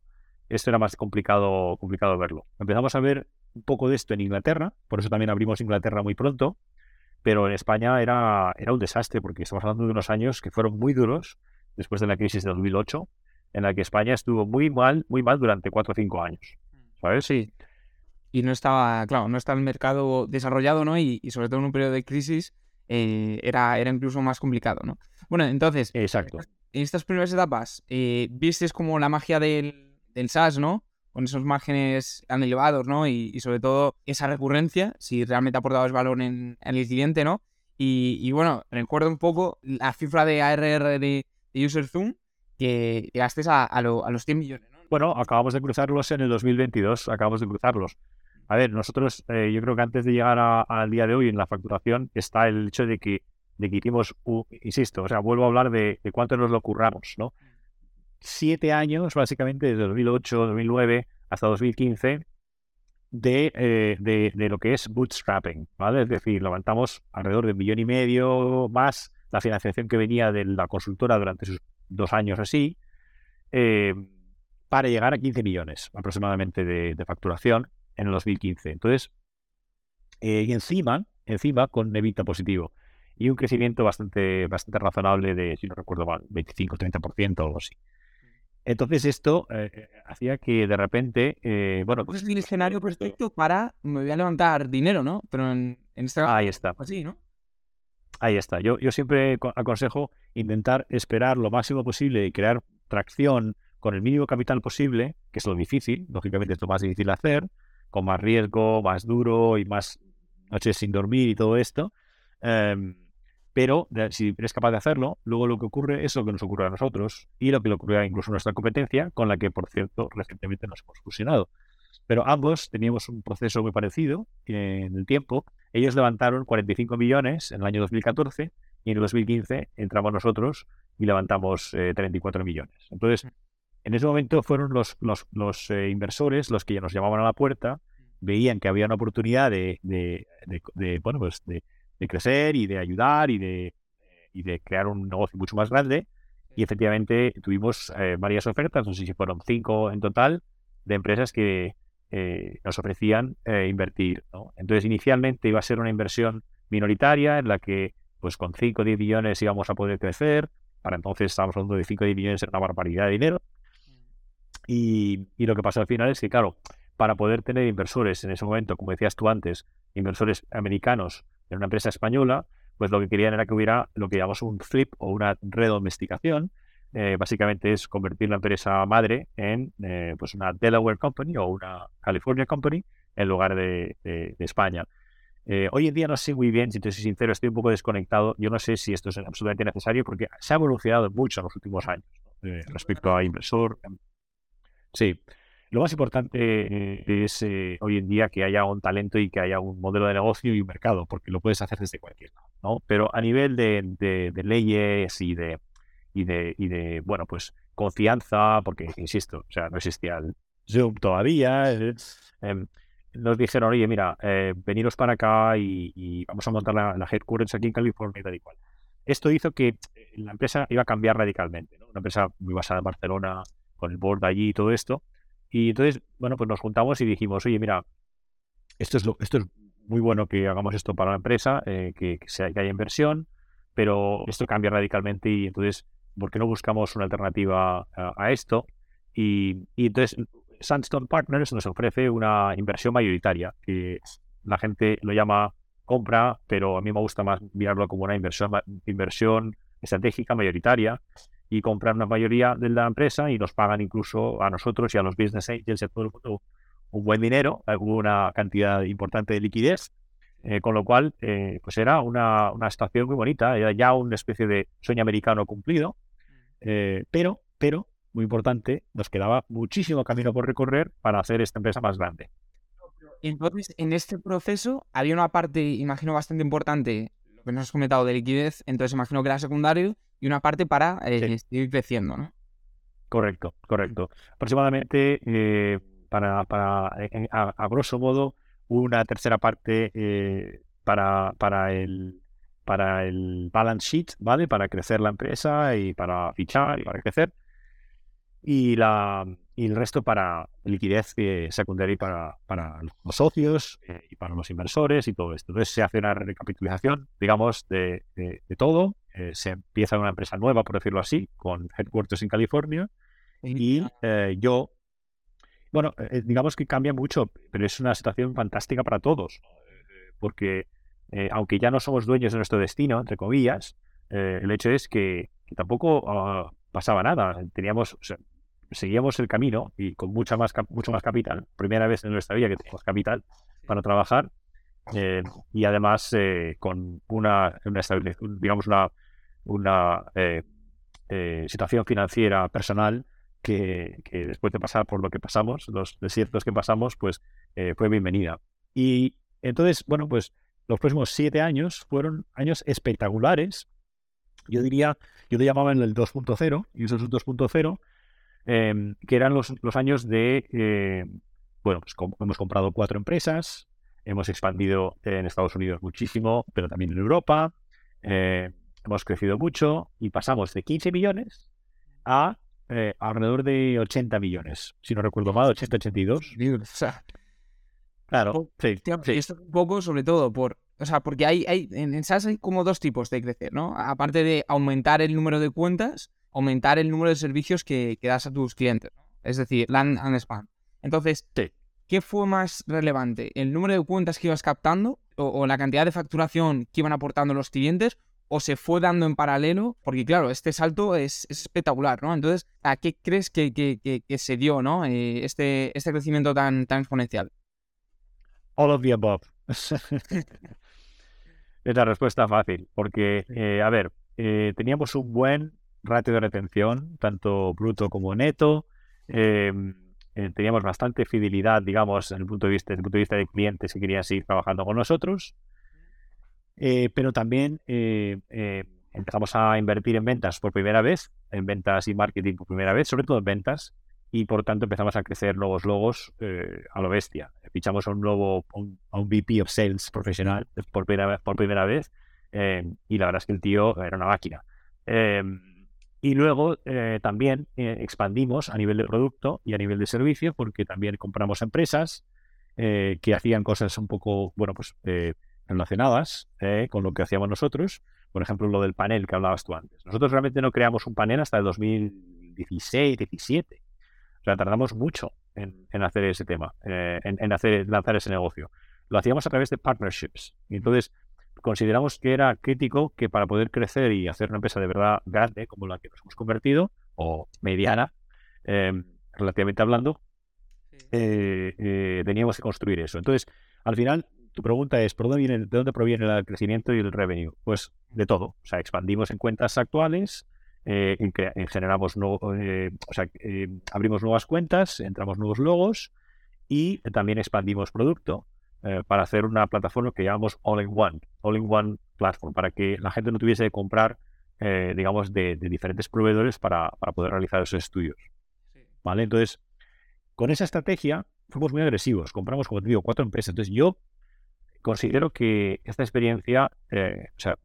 esto era más complicado, complicado verlo. Empezamos a ver un poco de esto en Inglaterra, por eso también abrimos Inglaterra muy pronto, pero en España era, era un desastre porque estamos hablando de unos años que fueron muy duros después de la crisis de 2008, en la que España estuvo muy mal, muy mal durante cuatro o cinco años. ¿Sabes? Sí. Y no estaba, claro, no está el mercado desarrollado, ¿no? Y, y sobre todo en un periodo de crisis eh, era, era incluso más complicado, ¿no? Bueno, entonces, Exacto. en estas primeras etapas, eh, vistes como la magia del, del SaaS, ¿no? Con esos márgenes tan elevados, ¿no? Y, sobre todo esa recurrencia, si realmente aportabas valor en, en el cliente, ¿no? Y, bueno, recuerdo un poco la cifra de ARR de, de UserZoom que llegaste a, lo- a los 100 millones, ¿no? Bueno, acabamos de cruzarlos en el 2022, acabamos de cruzarlos. A ver, nosotros, eh, yo creo que antes de llegar al día de hoy en la facturación está el hecho de que, de que hicimos, insisto, o sea, vuelvo a hablar de, de cuánto nos lo curramos, ¿no? Siete años, básicamente, desde 2008, 2009 hasta 2015, de, eh, de, de lo que es bootstrapping, ¿vale? Es decir, levantamos alrededor de un millón y medio más la financiación que venía de la consultora durante esos dos años así, eh, para llegar a 15 millones aproximadamente de, de facturación en el 2015. Entonces, eh, y encima, encima con evita positivo y un crecimiento bastante, bastante razonable de, si no recuerdo mal, 25-30% o algo así. Entonces esto eh, eh, hacía que de repente, eh, bueno, Pues es el escenario perfecto para me voy a levantar dinero, ¿no? Pero en, en este ahí está. así, ¿no? Ahí está. Yo, yo siempre co- aconsejo intentar esperar lo máximo posible y crear tracción con el mínimo capital posible, que es lo difícil, lógicamente es lo más difícil de hacer, con más riesgo, más duro y más noches sin dormir y todo esto. Em, pero si eres capaz de hacerlo, luego lo que ocurre es lo que nos ocurre a nosotros y lo que le ocurre incluso a nuestra competencia, con la que, por cierto, recientemente nos hemos fusionado. Pero ambos teníamos un proceso muy parecido en el tiempo. Ellos levantaron 45 millones en el año 2014 y en el 2015 entramos nosotros y levantamos eh, 34 millones. Entonces, en ese momento fueron los, los, los, eh, inversores los que ya nos llamaban a la puerta, veían que había una oportunidad de, de, de- de, bueno, pues de, de crecer y de ayudar y de, y de crear un negocio mucho más grande. Y efectivamente tuvimos eh, varias ofertas, no sé si fueron cinco en total, de empresas que eh, nos ofrecían eh, invertir. ¿no? Entonces, inicialmente iba a ser una inversión minoritaria en la que, pues con 5 o 10 millones íbamos a poder crecer. Para entonces estábamos hablando de 5 o 10 millones, era una barbaridad de dinero. Y, y lo que pasó al final es que, claro, para poder tener inversores en ese momento, como decías tú antes, inversores americanos en una empresa española, pues lo que querían era que hubiera lo que llamamos un flip o una redomesticación. Eh, básicamente es convertir la empresa madre en eh, pues una Delaware Company o una California Company en lugar de, España. Eh, hoy en día no sé muy bien, si te soy sincero, estoy un poco desconectado. Yo no sé si esto es absolutamente necesario porque se ha evolucionado mucho en los últimos años respecto a inversor. Sí, lo más importante es eh, hoy en día que haya un talento y que haya un modelo de negocio y un mercado, porque lo puedes hacer desde cualquier lado, ¿no? Pero a nivel de, de- leyes y de, y de, y de, bueno, pues confianza, porque, insisto, o sea, no existía el Zoom todavía, eh, nos dijeron, oye, mira, eh, veniros para acá y, y vamos a montar la, la headquarters aquí en California y tal y cual. Esto hizo que eh, la empresa iba a cambiar radicalmente, ¿no? Una empresa muy basada en Barcelona, con el board allí y todo esto. Y entonces, bueno, pues nos juntamos y dijimos, oye, mira, esto es, lo, esto es muy bueno que hagamos esto para la empresa, eh, que, que, sea, que haya inversión, pero esto cambia radicalmente y entonces, ¿por qué no buscamos una alternativa a, esto? Y, y entonces, Sandstone Partners nos ofrece una inversión mayoritaria, que la gente lo llama compra, pero a mí me gusta más mirarlo como una inversión, inversión estratégica mayoritaria y comprar una mayoría de la empresa y nos pagan incluso a nosotros y a los business angels y a todo el mundo un buen dinero, una cantidad importante de liquidez, eh, con lo cual eh, pues era una, una situación muy bonita, era ya una especie de sueño americano cumplido, eh, pero, pero, muy importante, nos quedaba muchísimo camino por recorrer para hacer esta empresa más grande. Entonces, en este proceso había una parte, imagino, bastante importante, nos has comentado de liquidez, entonces imagino que era secundario, y una parte para eh, Sí. seguir creciendo, ¿no? Correcto, correcto. Aproximadamente, eh, para, a, a grosso modo, una tercera parte eh, para, para el para el balance sheet, ¿vale? Para crecer la empresa y para fichar y para crecer. Y, la, y el resto para liquidez eh, secundaria para, para los socios eh, y para los inversores y todo esto. Entonces se hace una recapitalización, digamos, de, de- de todo. Eh, se empieza una empresa nueva, por decirlo así, con headquarters en California. Y yo, bueno, digamos que cambia mucho, pero es una situación fantástica para todos, porque aunque ya no somos dueños de nuestro destino, entre comillas, el hecho es que, que tampoco ah, pasaba nada. Teníamos, o sea, seguíamos el camino y con mucha más, mucho más capital. Primera vez en nuestra vida que tenemos capital para trabajar eh, y además eh, con una, una digamos, una, una eh, eh, situación financiera personal que, que después de pasar por lo que pasamos, los desiertos que pasamos, pues eh, fue bienvenida. Y entonces, bueno, pues los próximos siete años fueron años espectaculares. Yo diría, yo le llamaba en el 2.0, y eso es un 2.0, eh, que eran los, los años de, eh, bueno, pues com- hemos comprado cuatro empresas, hemos expandido en Estados Unidos muchísimo, pero también en Europa, eh, hemos crecido mucho y pasamos de 15 millones a eh, alrededor de 80 millones, si no recuerdo mal, 80-82. O sea, Claro, sí, esto un poco sobre todo por, o sea, porque hay, hay en, en SaaS hay como dos tipos de crecer, ¿no? Aparte de aumentar el número de cuentas, aumentar el número de servicios que, que das a tus clientes, ¿no? Es decir, land and expand. Entonces, Sí. ¿qué fue más relevante? ¿El número de cuentas que ibas captando o, o la cantidad de facturación que iban aportando los clientes? ¿O se fue dando en paralelo? Porque claro, este salto es, es espectacular, ¿no? Entonces, ¿a qué crees que, que- que- que se dio, ¿no? Eh, este, este crecimiento tan, tan exponencial. All of the above. es la respuesta fácil, porque, eh, a ver, eh, teníamos un buen ratio de retención, tanto bruto como neto. eh, eh, teníamos bastante fidelidad, digamos, desde el punto de vista, desde el punto de vista de clientes que querían seguir trabajando con nosotros. Eh, pero también eh, empezamos a invertir en ventas por primera vez, en ventas y marketing por primera vez, sobre todo en ventas, y por tanto empezamos a crecer nuevos logos a lo bestia. Fichamos a un nuevo, a un, VP of Sales profesional por primera por primera vez y la verdad es que el tío era una máquina. Y luego eh, también eh, expandimos a nivel de producto y a nivel de servicio porque también compramos empresas eh, que hacían cosas un poco, bueno, pues eh, relacionadas eh, con lo que hacíamos nosotros. Por ejemplo, lo del panel que hablabas tú antes. Nosotros realmente no creamos un panel hasta el 2016, 17. O sea, tardamos mucho en, en hacer ese tema, en, en hacer, lanzar ese negocio. Lo hacíamos a través de partnerships. Y entonces, consideramos que era crítico que para poder crecer y hacer una empresa de verdad grande como la que nos hemos convertido, o mediana, em, relativamente hablando, eh, eh, teníamos que construir eso. Entonces, al final, tu pregunta es, ¿por dónde viene, ¿de dónde proviene el crecimiento y el revenue? Pues de todo. O sea, expandimos en cuentas actuales, eh, generamos eh, o sea, eh, abrimos nuevas cuentas, entramos nuevos logos y también expandimos producto eh, para hacer una plataforma que llamamos All-in-One, All-in-One Platform, para que la gente no tuviese que comprar, eh, digamos, de, de diferentes proveedores para, para poder realizar esos estudios. ¿Vale? Entonces, con esa estrategia fuimos muy agresivos. Compramos, como te digo, cuatro empresas. Entonces, yo considero que esta experiencia, eh, o sea,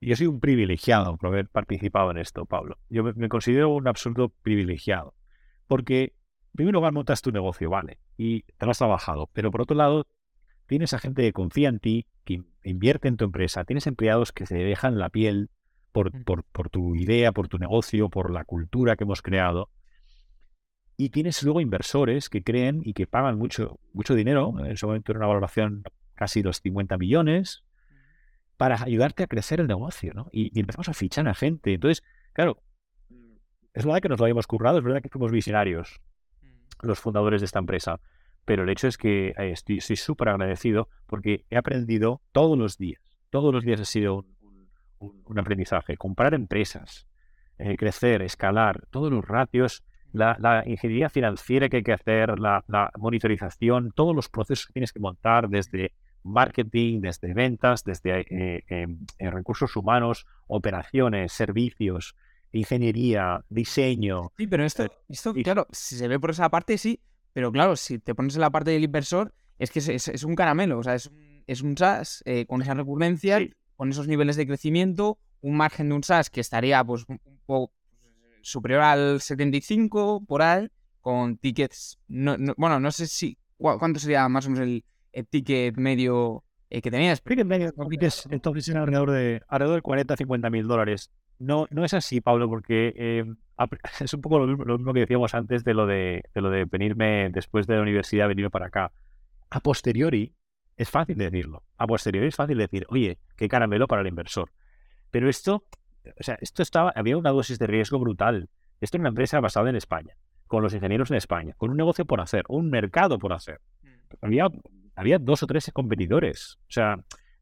yo soy un privilegiado por haber participado en esto, Pablo. Yo me, me considero un absoluto privilegiado. Porque, primer lugar, montas tu negocio, vale, y te lo has trabajado. Pero por otro lado, tienes a gente que confía en ti, que in- invierte en tu empresa, tienes empleados que se dejan la piel por, Mm. por, por tu idea, por tu negocio, por la cultura que hemos creado. Y tienes luego inversores que creen y que pagan mucho, mucho dinero. En ese momento era una valoración casi los 50 millones para ayudarte a crecer el negocio, ¿no? Y, y empezamos a fichar a gente. Entonces, claro, es verdad que nos lo habíamos currado, es verdad que fuimos visionarios los fundadores de esta empresa, pero el hecho es que eh, estoy súper agradecido porque he aprendido todos los días, todos los días ha sido un, aprendizaje, comprar empresas, eh, crecer, escalar, todos los ratios, la, ingeniería financiera que hay que hacer, la, monitorización, todos los procesos que tienes que montar desde marketing, desde ventas, desde eh, recursos humanos, operaciones, servicios, ingeniería, diseño. Sí, pero esto, Eh, esto y- claro, si se ve por esa parte, sí. Pero claro, si te pones en la parte del inversor, es que es, es- es un caramelo. O sea, es un, es un SaaS eh, con esa recurrencia, Sí. con esos niveles de crecimiento, un margen de un SaaS que estaría pues un poco superior al 75 por ahí, con tickets. No, no- bueno, no sé si. ¿Cuánto sería más o menos el, el ticket medio eh, que tenías? Ticket medio, entonces alrededor de, alrededor de 40 50 mil dólares. No, no es así, Pablo, porque eh, es un poco lo mismo, lo mismo que decíamos antes de lo de, de lo de venirme después de la universidad, venirme para acá. A posteriori, es fácil decirlo. A posteriori es fácil decir, oye, qué caramelo para el inversor. Pero esto, o sea, esto estaba, había una dosis de riesgo brutal. Esto era una empresa basada en España, con los ingenieros en España, con un negocio por hacer, un mercado por hacer había, había dos o tres competidores. O sea,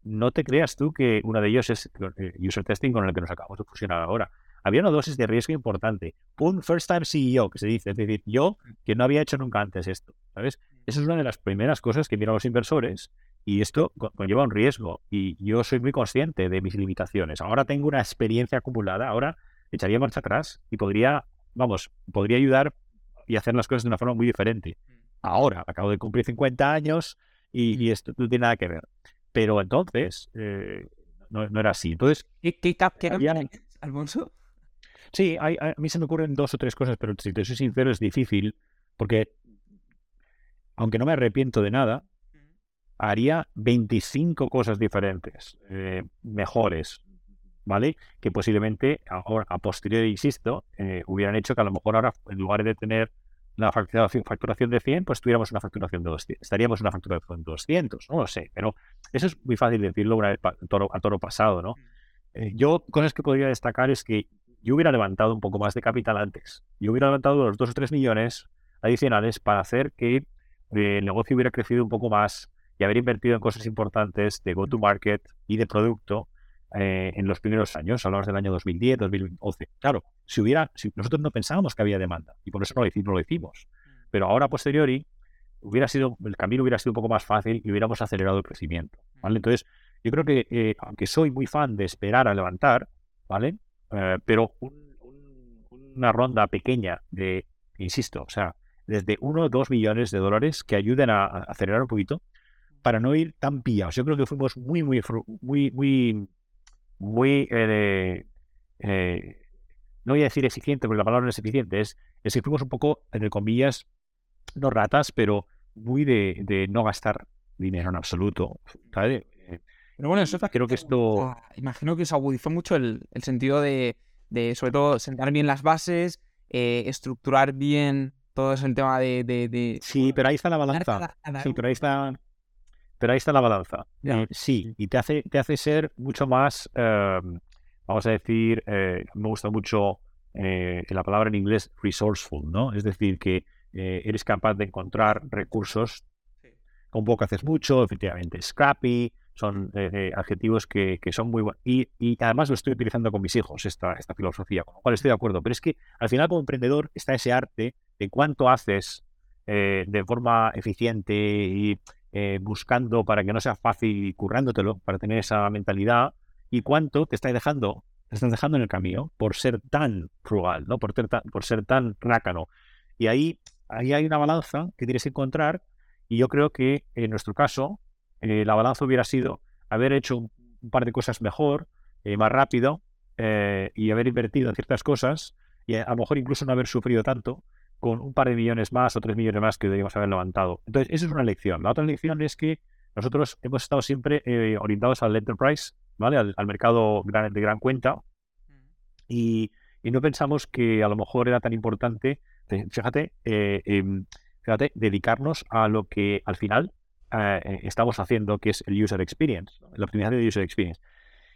no te creas tú que uno de ellos es eh, user testing con el que nos acabamos de fusionar ahora. Había una dosis de riesgo importante. Un first time CEO, que se dice, es decir, yo que no había hecho nunca antes esto, ¿sabes? Esa es una de las primeras cosas que miran los inversores y esto co- conlleva un riesgo y yo soy muy consciente de mis limitaciones. Ahora tengo una experiencia acumulada, ahora echaría marcha atrás y podría, vamos, podría ayudar y hacer las cosas de una forma muy diferente ahora, acabo de cumplir 50 años y, y esto no tiene nada que ver. Pero entonces eh, no, no era así. Entonces, ¿Qué, qué qué Había- cap- Alfonso? sí, hay- a mí se me ocurren dos o tres cosas, pero si te soy sincero es difícil porque, aunque no me arrepiento de nada, haría 25 cosas diferentes, eh, mejores, ¿vale? Que posiblemente ahora, a posteriori, insisto, eh, hubieran hecho que a lo mejor ahora, en lugar de tener la facturación, facturación de 100, pues tuviéramos una facturación de 200, estaríamos en una facturación de 200, no lo sé, pero eso es muy fácil decirlo una vez toro, a toro pasado, ¿no? Eh, yo, cosas que podría destacar es que yo hubiera levantado un poco más de capital antes. Yo hubiera levantado los 2 o 3 millones adicionales para hacer que el negocio hubiera crecido un poco más y haber invertido en cosas importantes de go-to-market y de producto eh, en los primeros años. Hablamos del año 2010, 2011. Claro, si hubiera, si nosotros no pensábamos que había demanda y por eso no lo hicimos, no lo hicimos. Pero ahora, a posteriori, hubiera sido, el camino hubiera sido un poco más fácil y hubiéramos acelerado el crecimiento. ¿vale? Entonces, yo creo que, eh, aunque soy muy fan de esperar a levantar, ¿vale? Eh, pero un- un- una ronda pequeña de, insisto, o sea, desde 1 o 2 millones de dólares que ayuden a, a acelerar un poquito para no ir tan pillados. Yo creo que fuimos muy, muy, muy, muy, muy, eh, eh, no voy a decir eficiente, porque la palabra no es eficiente, es, es que fuimos un poco, entre comillas, no ratas, pero muy de, de no gastar dinero en absoluto. ¿sabes? Eh, Pero bueno, eso creo que esto... Imagino que os agudizó mucho el, el sentido de, de, sobre todo, sentar bien las bases, eh, estructurar bien todo eso el tema de... de, de- Sí, pero ahí está la balanza. Sí, pero ahí está. Pero ahí está la balanza. Eh, sí, y te hace, te hace ser mucho más, eh, vamos a decir, eh, me gusta mucho eh, la palabra en inglés resourceful, ¿no? Es decir, que eres capaz de encontrar recursos. Con poco haces mucho, efectivamente. Scrappy, son adjetivos que, que son muy buenos. Y, y además lo estoy utilizando con mis hijos, esta, esta filosofía, con lo cual estoy de acuerdo. Pero es que al final, como emprendedor, está ese arte de cuánto haces eh, de forma eficiente y eh, buscando para que no sea fácil y currándotelo, para tener esa mentalidad, y cuánto te estás dejando, te estás dejando en el camino por ser tan frugal, ¿no? por, ser tan, por ser tan rácano. Y ahí, ahí hay una balanza que tienes que encontrar, y yo creo que en nuestro caso, eh, la balanza hubiera sido haber hecho un, par de cosas mejor, eh, más rápido, eh, y haber invertido en ciertas cosas, y a lo mejor incluso no haber sufrido tanto, con un par de millones más o tres millones más que deberíamos haber levantado. Entonces, esa es una lección. La otra lección es que nosotros hemos estado siempre eh, orientados al enterprise, ¿vale? Al, al mercado gran- de gran cuenta, y, y no pensamos que a lo mejor era tan importante, eh, fíjate, eh, em, fíjate, dedicarnos a lo que al final eh, eh, estamos haciendo, que es el user experience, ¿no? la optimización de user experience.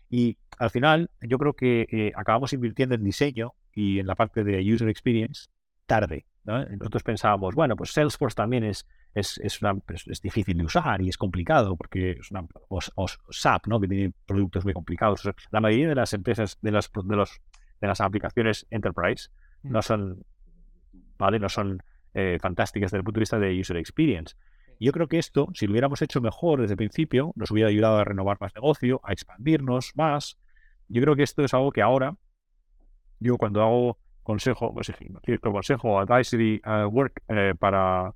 Y al final, yo creo que eh, acabamos invirtiendo en diseño y en la parte de user experience tarde. ¿No? Nosotros pensábamos, bueno, pues Salesforce también es, es, es, una- es- es difícil de usar y es complicado porque es una, o, o SAP, ¿no? que tiene productos muy complicados. O sea, la mayoría de las empresas, de las, de los, de las aplicaciones enterprise, no son, ¿vale? no son eh, fantásticas desde el punto de vista de user experience. Yo creo que esto, si lo hubiéramos hecho mejor desde el principio, nos hubiera ayudado a renovar más negocio, a expandirnos más. Yo creo que esto es algo que ahora, yo cuando hago consejo, pues, cierto consejo, advisory uh, work eh, para,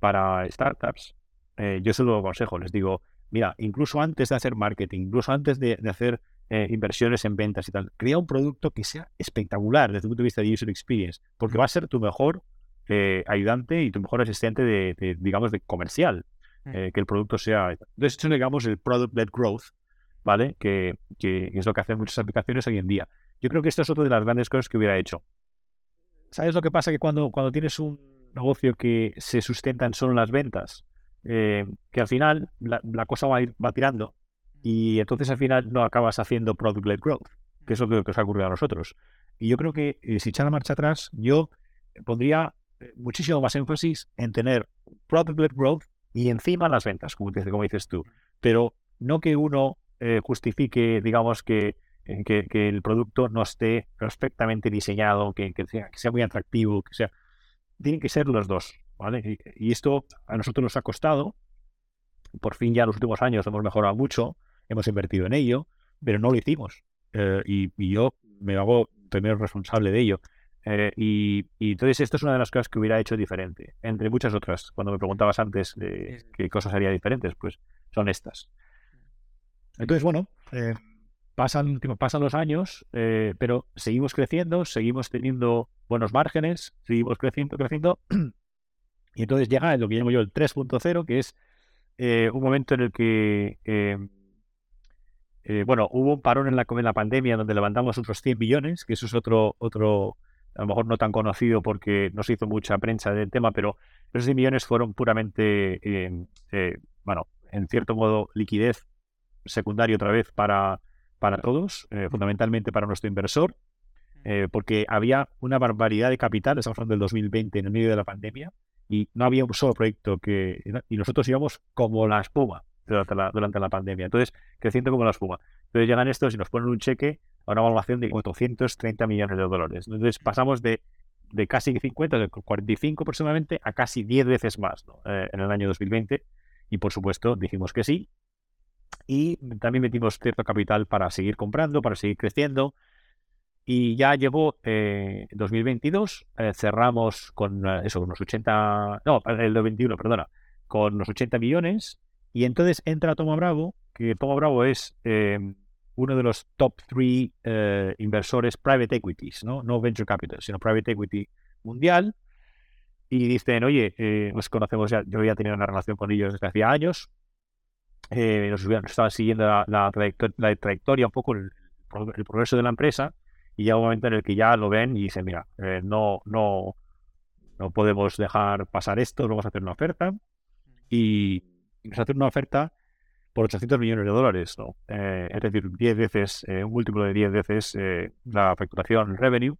para startups, eh, yo se lo aconsejo, les digo, mira, incluso antes de hacer marketing, incluso antes de, de hacer eh, inversiones en ventas y tal, crea un producto que sea espectacular desde el punto de vista de user experience, porque va a ser tu mejor eh, ayudante y tu mejor asistente de, de, digamos, de comercial, eh, que el producto sea... Entonces, eso digamos el product-led growth, ¿vale? Que, que es lo que hacen muchas aplicaciones hoy en día. Yo creo que esto es otra de las grandes cosas que hubiera hecho. ¿Sabes lo que pasa? Que cuando, cuando tienes un negocio que se sustenta en solo las ventas, eh, que al final la, la cosa va, a ir, va tirando y entonces al final no acabas haciendo product-led growth, que es lo que, que os ha ocurrido a nosotros. Y yo creo que eh, si echara marcha atrás, yo pondría eh, muchísimo más énfasis en tener product-led growth y encima las ventas, como, como dices tú. Pero no que uno eh, justifique, digamos, que, que, que el producto no esté perfectamente diseñado, que, que sea, que sea muy atractivo, que sea... Tienen que ser los dos, ¿vale? Y, y esto a nosotros nos ha costado. Por fin ya en los últimos años hemos mejorado mucho, hemos invertido en ello, pero no lo hicimos. Eh, y, y yo me hago primero responsable de ello. Eh, y, y entonces esto es una de las cosas que hubiera hecho diferente, entre muchas otras. Cuando me preguntabas antes de qué cosas haría diferentes, pues son estas. Entonces, bueno, eh, pasan, pasan los años, eh, pero seguimos creciendo, seguimos teniendo buenos márgenes, seguimos creciendo, creciendo. Y entonces llega lo que llamo yo el 3.0, que es eh, un momento en el que, eh, eh, bueno, hubo un parón en la, en la pandemia donde levantamos otros 100 millones, que eso es otro, otro, a lo mejor no tan conocido porque no se hizo mucha prensa del tema, pero esos 100 millones fueron puramente, eh, eh, bueno, en cierto modo, liquidez secundaria otra vez para, para todos, eh, fundamentalmente para nuestro inversor, eh, porque había una barbaridad de capital, estamos hablando del 2020, en el medio de la pandemia, y no había un solo proyecto que... Y nosotros íbamos como la espuma durante la, durante la pandemia, entonces creciendo como la espuma. Entonces llegan estos y nos ponen un cheque a una valoración de 430 millones de dólares. Entonces pasamos de, de casi 50, de 45 aproximadamente, a casi 10 veces más ¿no? eh, en el año 2020. Y por supuesto dijimos que sí. Y también metimos cierto capital para seguir comprando, para seguir creciendo. Y ya llegó eh, 2022, eh, cerramos con eh, eso, unos 80, no, el 21, perdona, con unos 80 millones. Y entonces entra Toma Bravo, que Toma Bravo es eh, uno de los top 3 eh, inversores private equities, ¿no? no venture capital, sino private equity mundial. Y dicen, oye, eh, nos conocemos ya, yo ya tenía una relación con ellos desde hacía años. Eh, nos, nos siguiendo la, trayectoria, la trayectoria, un poco el, progreso de la empresa y llega un momento en el que ya lo ven y dicen, mira, eh, no, no, no podemos dejar pasar esto, vamos a hacer una oferta. Y, nos hacen una oferta por 800 millones de dólares, ¿no? Eh, es decir, 10 veces, eh, un múltiplo de 10 veces eh, la facturación revenue.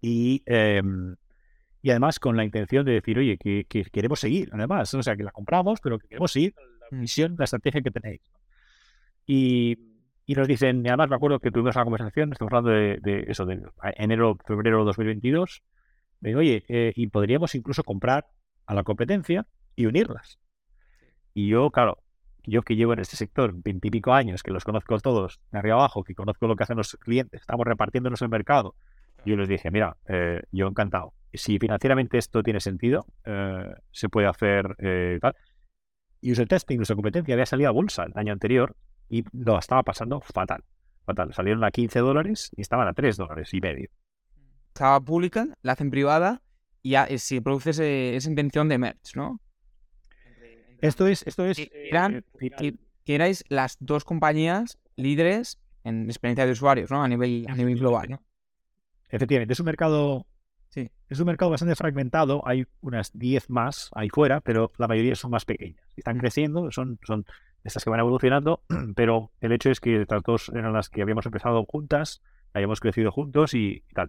Y, em, y además con la intención de decir, oye, que, que queremos seguir, además, o sea, que la compramos, pero que queremos seguir misión, la estrategia que tenéis. Y, y nos dicen, y además me acuerdo que tuvimos una conversación, estamos hablando de, de eso, de enero, febrero de 2022, de, oye, eh, y podríamos incluso comprar a la competencia y unirlas. Y yo, claro, yo que llevo en este sector veintipico años, que los conozco todos de arriba abajo, que conozco lo que hacen los clientes, estamos repartiéndonos el mercado, yo les dije, mira, eh, yo encantado. Si financieramente esto tiene sentido, eh, se puede hacer eh, tal. User testing, nuestra competencia, había salido a bolsa el año anterior y lo estaba pasando fatal. Fatal. Salieron a 15 dólares y estaban a 3 dólares y medio. Estaba pública, la hacen privada y ya, eh, se produce ese- esa intención de merge, ¿no? Esto es, esto es Que eh, eran- eh, que erais las dos compañías líderes en experiencia de usuarios, ¿no? A nivel, a nivel global, ¿no? Efectivamente, es un mercado. Es un mercado bastante fragmentado. Hay unas 10 más ahí fuera, pero la mayoría son más pequeñas. Están creciendo, son, son estas que van evolucionando, pero el hecho es que estas dos eran las que habíamos empezado juntas, habíamos crecido juntos y, y tal.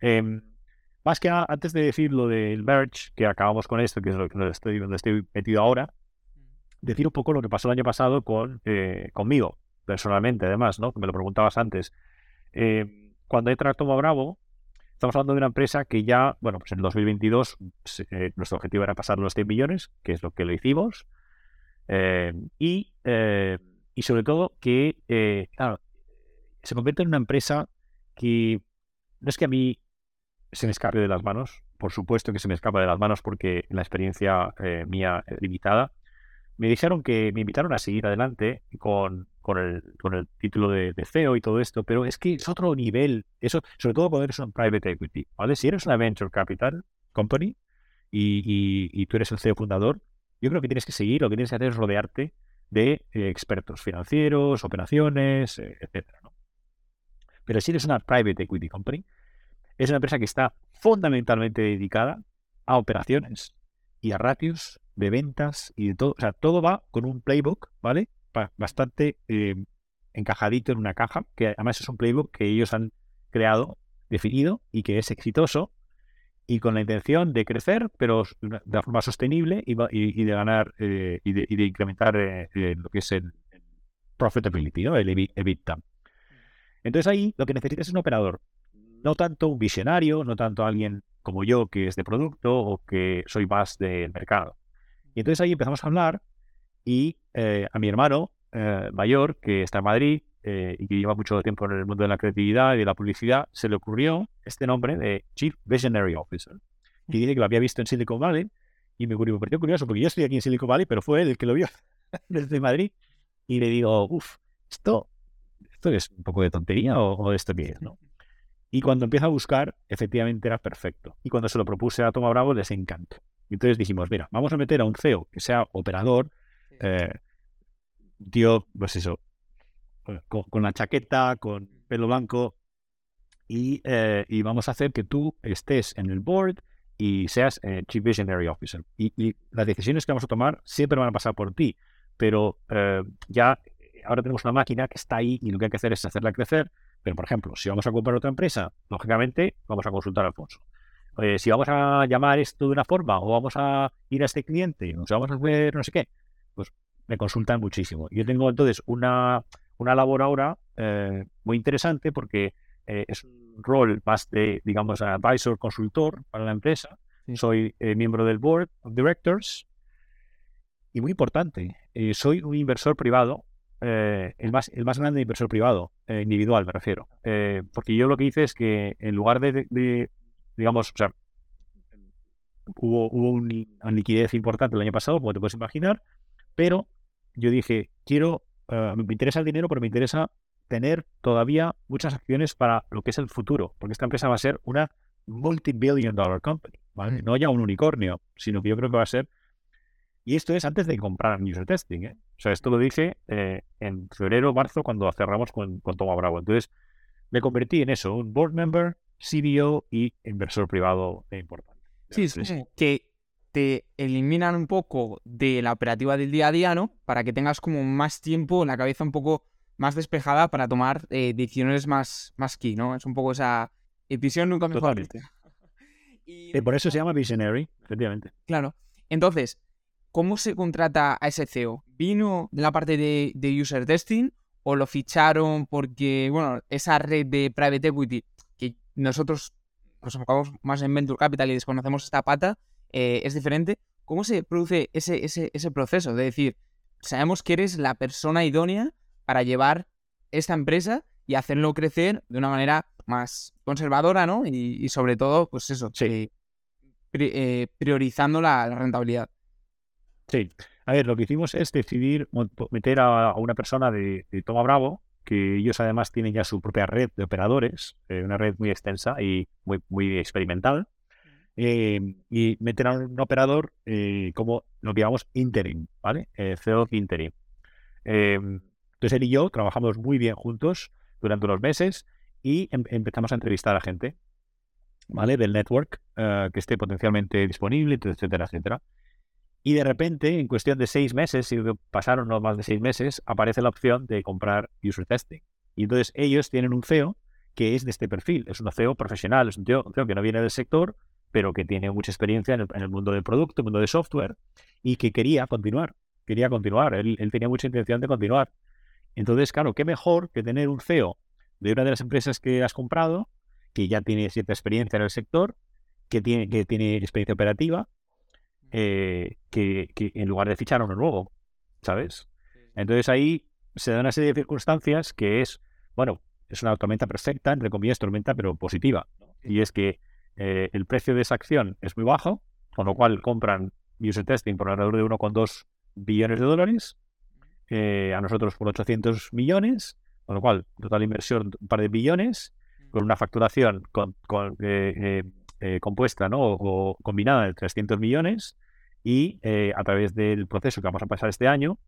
Em, más que a- antes de decir lo del merge, que acabamos con esto, que es lo que donde estoy, donde estoy metido ahora, decir un poco lo que pasó el año pasado con, eh, conmigo, personalmente, además, ¿no? Que me lo preguntabas antes. Eh, cuando entra Toma Bravo, estamos hablando de una empresa que ya, bueno, pues en el 2022 se- eh, nuestro objetivo era pasar los 100 millones, que es lo que lo hicimos. Eh, y, eh, y sobre todo que, eh, claro, se convierte en una empresa que no es que a mí se me escape de las manos, por supuesto que se me escapa de las manos porque la experiencia mía es limitada. Me dijeron que me invitaron a seguir adelante con, con, el, con el título de, CEO y todo esto, pero es que es otro nivel, eso, sobre todo cuando eres un private equity, ¿vale? Si eres una venture capital company y, y- y tú eres el CEO fundador, yo creo que tienes que seguir, lo que tienes que hacer es rodearte de eh, expertos financieros, operaciones, eh, etcétera, ¿no? Pero si eres una private equity company, es una empresa que está fundamentalmente dedicada a operaciones y a ratios de ventas y de todo. O sea, todo va con un playbook, ¿vale? Bastante eh, encajadito en una caja, que además es un playbook que ellos han creado, definido y que es exitoso y con la intención de crecer, pero de una- forma sostenible y, y- y de ganar eh, y, de, y de incrementar eh, lo que es el, profitability, ¿no? El EBI- EBITDA. Entonces ahí lo que necesitas es un operador, no tanto un visionario, no tanto alguien como yo que es de producto o que soy más del mercado. Y entonces ahí empezamos a hablar y eh, a mi hermano eh, mayor, que está en Madrid eh, y que lleva mucho tiempo en el mundo de la creatividad y de la publicidad, se le ocurrió este nombre de Chief Visionary Officer. Y dice que lo había visto en Silicon Valley y me pareció curioso porque yo estoy aquí en Silicon Valley, pero fue él el que lo vio desde Madrid. Y le digo, uff, esto, esto es un poco de tontería o, o esto qué es, ¿no? Y cuando empieza a buscar, efectivamente era perfecto. Y cuando se lo propuse a Toma Bravo, les encantó. Entonces dijimos, mira, vamos a meter a un CEO que sea operador, eh, tío, pues eso, con, con la chaqueta, con pelo blanco, y, eh, y vamos a hacer que tú estés en el board y seas eh, Chief Visionary Officer. Y, y las decisiones que vamos a tomar siempre van a pasar por ti, pero eh, ya ahora tenemos una máquina que está ahí y lo que hay que hacer es hacerla crecer. Pero, por ejemplo, si vamos a comprar otra empresa, lógicamente vamos a consultar a Alfonso. Si vamos a llamar esto de una forma o vamos a ir a este cliente o vamos a hacer no sé qué, pues me consultan muchísimo. Yo tengo entonces una, una labor ahora eh, muy interesante porque eh, es un rol más de, digamos, advisor, consultor para la empresa. Sí. Soy eh, miembro del Board of Directors y muy importante, eh, soy un inversor privado, el, más, el más grande inversor privado, eh, individual me refiero. Porque yo lo que hice es que en lugar de, de- de, digamos, o sea, hubo, hubo un una liquidez importante el año pasado, como te puedes imaginar, pero yo dije, quiero, eh, me interesa el dinero, pero me interesa tener todavía muchas acciones para lo que es el futuro, porque esta empresa va a ser una multi-billion dollar company, ¿vale? Mm. No ya un unicornio, sino que yo creo que va a ser... Y esto es antes de comprar user testing, ¿eh? O sea, esto lo dije eh, en febrero, marzo, cuando cerramos con, con Toma Bravo. Entonces, me convertí en eso, un board member, CBO y inversor privado importante. Sí, es Entonces, como que te eliminan un poco de la operativa del día a día, ¿no? Para que tengas como más tiempo la cabeza un poco más despejada para tomar eh, decisiones más, más key, ¿no? Es un poco esa visión nunca mejor. Y por eso se llama Visionary, efectivamente. Claro. Entonces, ¿cómo se contrata a ese CEO? ¿Vino de la parte de, de user testing o lo ficharon porque, bueno, esa red de private equity nosotros nos enfocamos más en Venture Capital y desconocemos esta pata, eh, es diferente. ¿Cómo se produce ese, ese, ese proceso? De decir, sabemos que eres la persona idónea para llevar esta empresa y hacerlo crecer de una manera más conservadora, ¿no? Y, sobre todo, pues eso, Sí. eh, priorizando la, la rentabilidad. Sí. A ver, lo que hicimos es decidir meter a, a una persona de, de Toma Bravo, que ellos además tienen ya su propia red de operadores, eh, una red muy extensa y muy, muy experimental, eh, y meter a un operador eh, como lo que llamamos interim, ¿vale? Eh, CEO interim. Entonces él y yo trabajamos muy bien juntos durante unos meses y em- empezamos a entrevistar a gente, ¿vale? Del network que esté potencialmente disponible, etcétera, etcétera. Y de repente, en cuestión de seis meses, si pasaron no más de seis meses, aparece la opción de comprar user testing. Y entonces ellos tienen un CEO que es de este perfil. Es un CEO profesional, es un un tío que no viene del sector, pero que tiene mucha experiencia en el, mundo del producto, el mundo de software, y que quería continuar. Quería continuar. Él, él tenía mucha intención de continuar. Entonces, claro, qué mejor que tener un CEO de una de las empresas que has comprado, que ya tiene cierta experiencia en el sector, que tiene, que tiene experiencia operativa, eh, que, que en lugar de fichar a uno nuevo, ¿sabes? Entonces ahí se da una serie de circunstancias que es, bueno, es una tormenta perfecta, entre comillas, tormenta, pero positiva. Y es que eh, el precio de esa acción es muy bajo, con lo cual compran user testing por alrededor de 1,2 billones de dólares, eh, a nosotros por 800 millones, con lo cual total inversión un par de billones, con una facturación con, con, eh, eh, compuesta ¿no? o, o combinada de 300 millones y eh, a través del proceso que vamos a pasar este año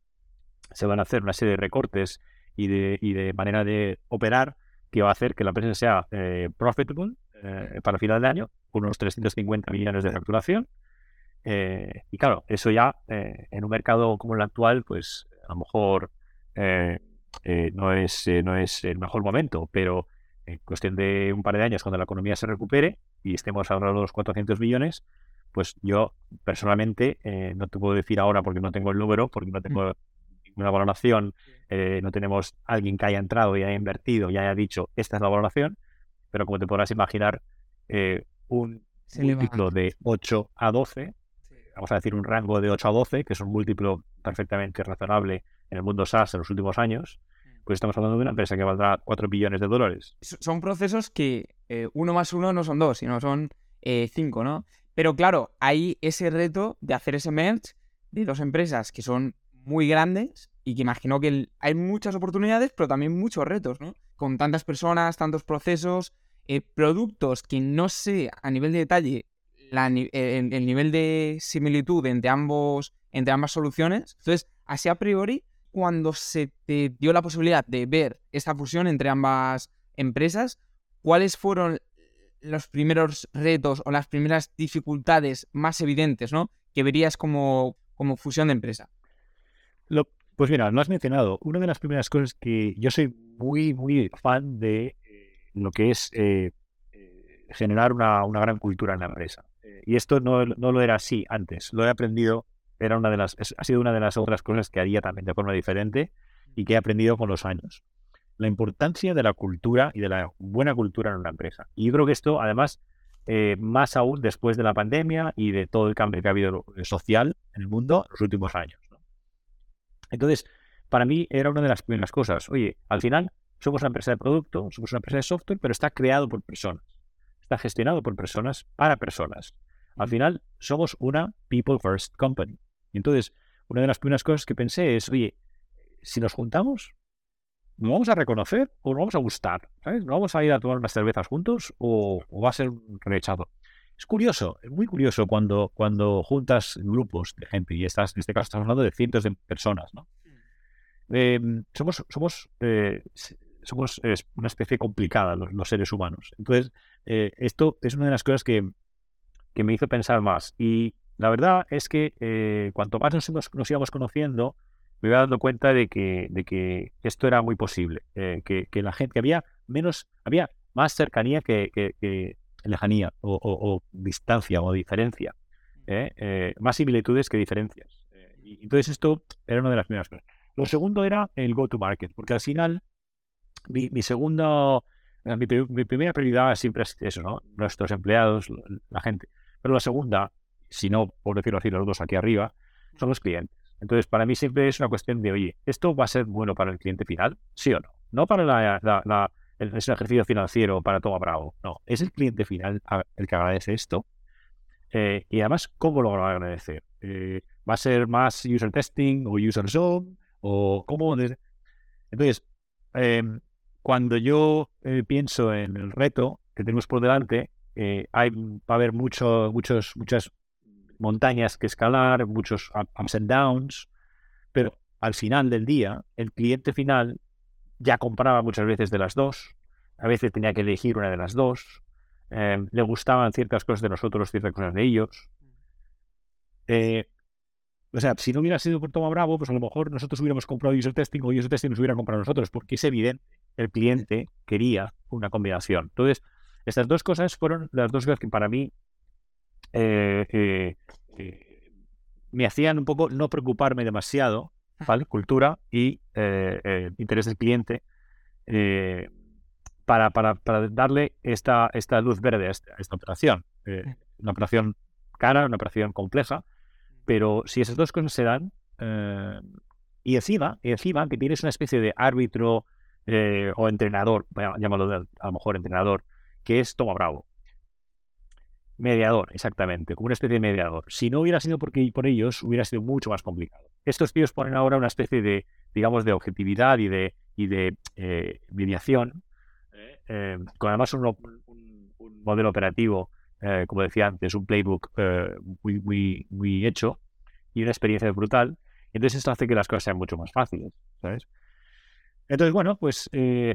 se van a hacer una serie de recortes y de, y de manera de operar que va a hacer que la empresa sea eh, profitable eh, para final de año con unos 350 millones de facturación eh, y claro, eso ya eh, en un mercado como el actual pues a lo mejor no, es, no es el mejor momento, pero en cuestión de un par de años, cuando la economía se recupere y estemos de los 400 millones, pues yo personalmente eh, no te puedo decir ahora porque no tengo el número, porque no tengo ninguna valoración, eh, no tenemos alguien que haya entrado y haya invertido y haya dicho esta es la valoración, pero como te podrás imaginar, eh, un Se múltiplo de 8 a 12, vamos a decir un rango de 8 a 12, que es un múltiplo perfectamente razonable en el mundo SaaS en los últimos años, pues estamos hablando de una empresa que valdrá 4 billones de dólares. Son procesos que eh, uno más uno no son dos, sino son eh, cinco, ¿no? Pero claro, hay ese reto de hacer ese merge de dos empresas que son muy grandes y que imagino que hay muchas oportunidades, pero también muchos retos, ¿no? Con tantas personas, tantos procesos, eh, productos que no sé a nivel de detalle eh, el, el nivel de similitud entre, ambos, entre ambas soluciones. Entonces, así a priori, cuando se te dio la posibilidad de ver esta fusión entre ambas empresas, ¿cuáles fueron los primeros retos o las primeras dificultades más evidentes, ¿no? Que verías como, como fusión de empresa. Pues mira, lo has mencionado. Una de las primeras cosas que yo soy muy, muy fan de eh, lo que es eh, eh, generar una, una gran cultura en la empresa. Y esto no, no lo era así antes. Lo he aprendido, era una de las, ha sido una de las otras cosas que haría también de forma diferente y que he aprendido con los años. La importancia de la cultura y de la buena cultura en una empresa. Y yo creo que esto, además, eh, más aún después de la pandemia y de todo el cambio que ha habido eh, social en el mundo en los últimos años. ¿no? Entonces, para mí era una de las primeras cosas. Oye, al final somos una empresa de producto, somos una empresa de software, pero está creado por personas. Está gestionado por personas para personas. Al final somos una people first company. Y entonces, una de las primeras cosas que pensé es, oye, si nos juntamos, ¿nos vamos a reconocer o nos vamos a gustar? ¿Sabes? ¿Nos vamos a ir a tomar unas cervezas juntos o, o va a ser un rechazo? Es curioso, es muy curioso cuando, cuando juntas grupos de gente y estás, en este caso estamos hablando de cientos de personas, ¿no? Eh, somos somos, eh, somos una especie complicada los, los seres humanos. Entonces, eh, esto es una de las cosas que, que me hizo pensar más. Y la verdad es que eh, cuanto más nos, nos íbamos conociendo, me iba dando cuenta de que, de que esto era muy posible, eh, que, que la gente, que había menos, había más cercanía que, lejanía o, o- o distancia o diferencia, ¿eh? Más similitudes que diferencias. Y entonces esto era una de las primeras cosas. Lo segundo era el go-to-market, porque al final mi, mi segundo, mi, pri- mi primera prioridad siempre es eso, ¿no? Nuestros empleados, la gente. Pero la segunda, si no, por decirlo así, los dos aquí arriba, son los clientes. Entonces, para mí siempre es una cuestión de, oye, ¿esto va a ser bueno para el cliente final? ¿Sí o no? No para la, la- la- ejercicio financiero para Toma Bravo. No, es el cliente final el que agradece esto. Eh, y además, ¿cómo lo va a agradecer? Eh, ¿Va a ser más user testing o user zone? ¿O cómo? Entonces, em, cuando yo eh, pienso en el reto que tenemos por delante, eh, hay, va a haber mucho, muchos, muchas montañas que escalar, muchos up- ups and downs, pero al final del día, el cliente final ya compraba muchas veces de las dos, a veces tenía que elegir una de las dos, eh, le gustaban ciertas cosas de nosotros, ciertas cosas de ellos. Eh, o sea, si no hubiera sido por Toma Bravo, pues a lo mejor nosotros hubiéramos comprado user testing o user testing nos hubiera comprado nosotros, porque es evidente, el cliente quería una combinación. Entonces, estas dos cosas fueron las dos cosas que para mí eh, eh, eh, me hacían un poco no preocuparme demasiado, ¿vale? Cultura y interés del cliente para, para, para darle esta, esta luz verde a esta, a esta operación. Eh, una operación cara, una operación compleja, pero si esas dos cosas se dan, eh, y encima, y encima que tienes una especie de árbitro eh, o entrenador, llámalo de- a lo mejor entrenador, que es Toma Bravo. Mediador, exactamente, como una especie de mediador. Si no hubiera sido porque, por ellos, hubiera sido mucho más complicado. Estos tíos ponen ahora una especie de, digamos, de objetividad y de, y de eh, mediación, eh, eh, con además un, modelo operativo, eh, como decía antes, un playbook muy, muy, muy hecho y una experiencia brutal. Entonces esto hace que las cosas sean mucho más fáciles, ¿sabes? Entonces, bueno, pues eh,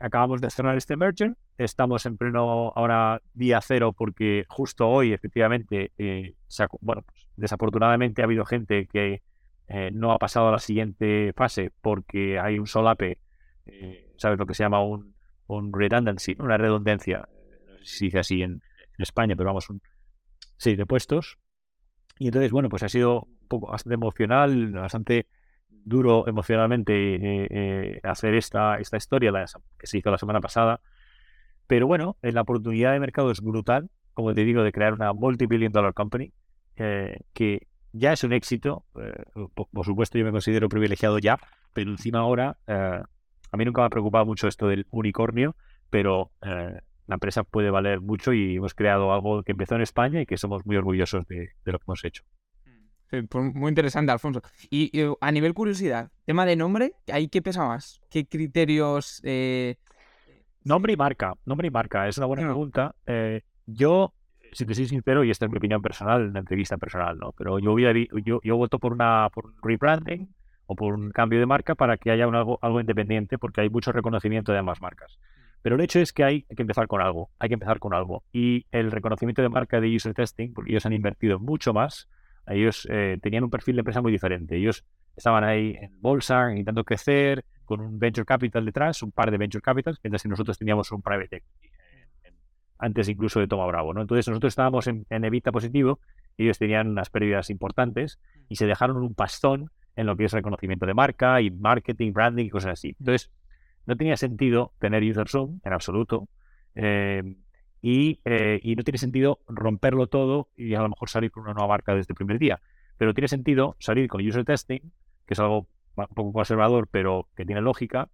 acabamos de cerrar este merger. Estamos en pleno ahora día cero porque justo hoy, efectivamente, eh, bueno, pues, desafortunadamente ha habido gente que eh, no ha pasado a la siguiente fase porque hay un solape, eh, ¿sabes lo que se llama un, un redundancy, una redundancia? No sé si se dice así en, en España, pero vamos, un, sí, de puestos. Y entonces, bueno, pues ha sido un poco bastante emocional, bastante duro emocionalmente eh, eh, hacer esta, esta historia la- que se hizo la semana pasada. Pero bueno, eh, la oportunidad de mercado es brutal, como te digo, de crear una multi-billion dollar company, eh, que ya es un éxito. eh, por, por supuesto, yo me considero privilegiado ya, pero encima ahora, a mí nunca me ha preocupado mucho esto del unicornio, pero la empresa puede valer mucho y hemos creado algo que empezó en España y que somos muy orgullosos de lo que hemos hecho. Pues muy interesante, Alfonso. Y, y, a nivel curiosidad, tema de nombre, ¿ahí qué pesa más? ¿Qué criterios? eh, Nombre y marca, nombre y marca, es una buena Ah. pregunta. Eh, yo, si te soy sincero, y esta es mi opinión personal, una entrevista personal, ¿no? Pero yo, hubiera yo, yo voto por, una, por un rebranding o por un cambio de marca para que haya un algo, algo independiente, porque hay mucho reconocimiento de ambas marcas. Pero el hecho es que hay que empezar con algo, hay que empezar con algo. Y el reconocimiento de marca de user testing, porque ellos han invertido mucho más, ellos eh, tenían un perfil de empresa muy diferente. Ellos estaban ahí en bolsa, intentando crecer, con un venture capital detrás, un par de venture capitals, mientras que nosotros teníamos un private equity, antes incluso de Toma Bravo, ¿no? Entonces nosotros estábamos en, en evita positivo, ellos tenían unas pérdidas importantes y se dejaron un pastón en lo que es reconocimiento de marca y marketing, branding y cosas así. Entonces, no tenía sentido tener user zoom en absoluto. eh, y, eh, y no tiene sentido romperlo todo y a lo mejor salir con una nueva marca desde el primer día. Pero tiene sentido salir con user testing, que es algo un poco conservador, pero que tiene lógica.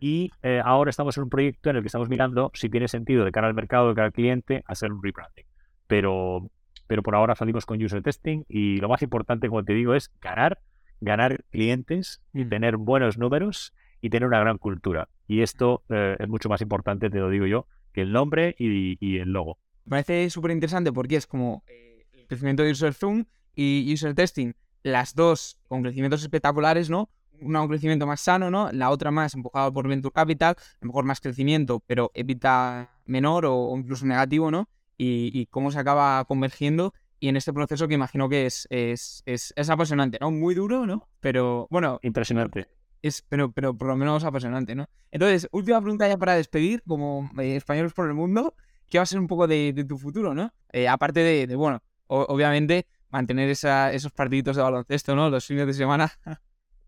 Y eh, ahora estamos en un proyecto en el que estamos mirando si tiene sentido de cara al mercado, de cara al cliente, hacer un rebranding. Pero, pero por ahora salimos con user testing y lo más importante, como te digo, es ganar, ganar clientes y Mm. tener buenos números y tener una gran cultura. Y esto eh, es mucho más importante, te lo digo yo, el nombre y, y el logo. Me parece súper interesante porque es como eh, el crecimiento de User Zoom y User Testing, las dos con crecimientos espectaculares, ¿no? Una un crecimiento más sano, ¿no? La otra más empujada por Venture Capital, a lo mejor más crecimiento, pero evita menor o, o incluso negativo, ¿no? Y, y cómo se acaba convergiendo y en este proceso que imagino que es, es, es, es apasionante, ¿no? Muy duro, ¿no? Pero bueno, Impresionante. Es, pero, pero por lo menos apasionante, ¿no? Entonces, última pregunta ya para despedir, como eh, españoles por el mundo, ¿qué va a ser un poco de, tu futuro, ¿no? Eh, aparte de, de, bueno, obviamente mantener esa, esos partiditos de baloncesto, ¿no? Los fines de semana.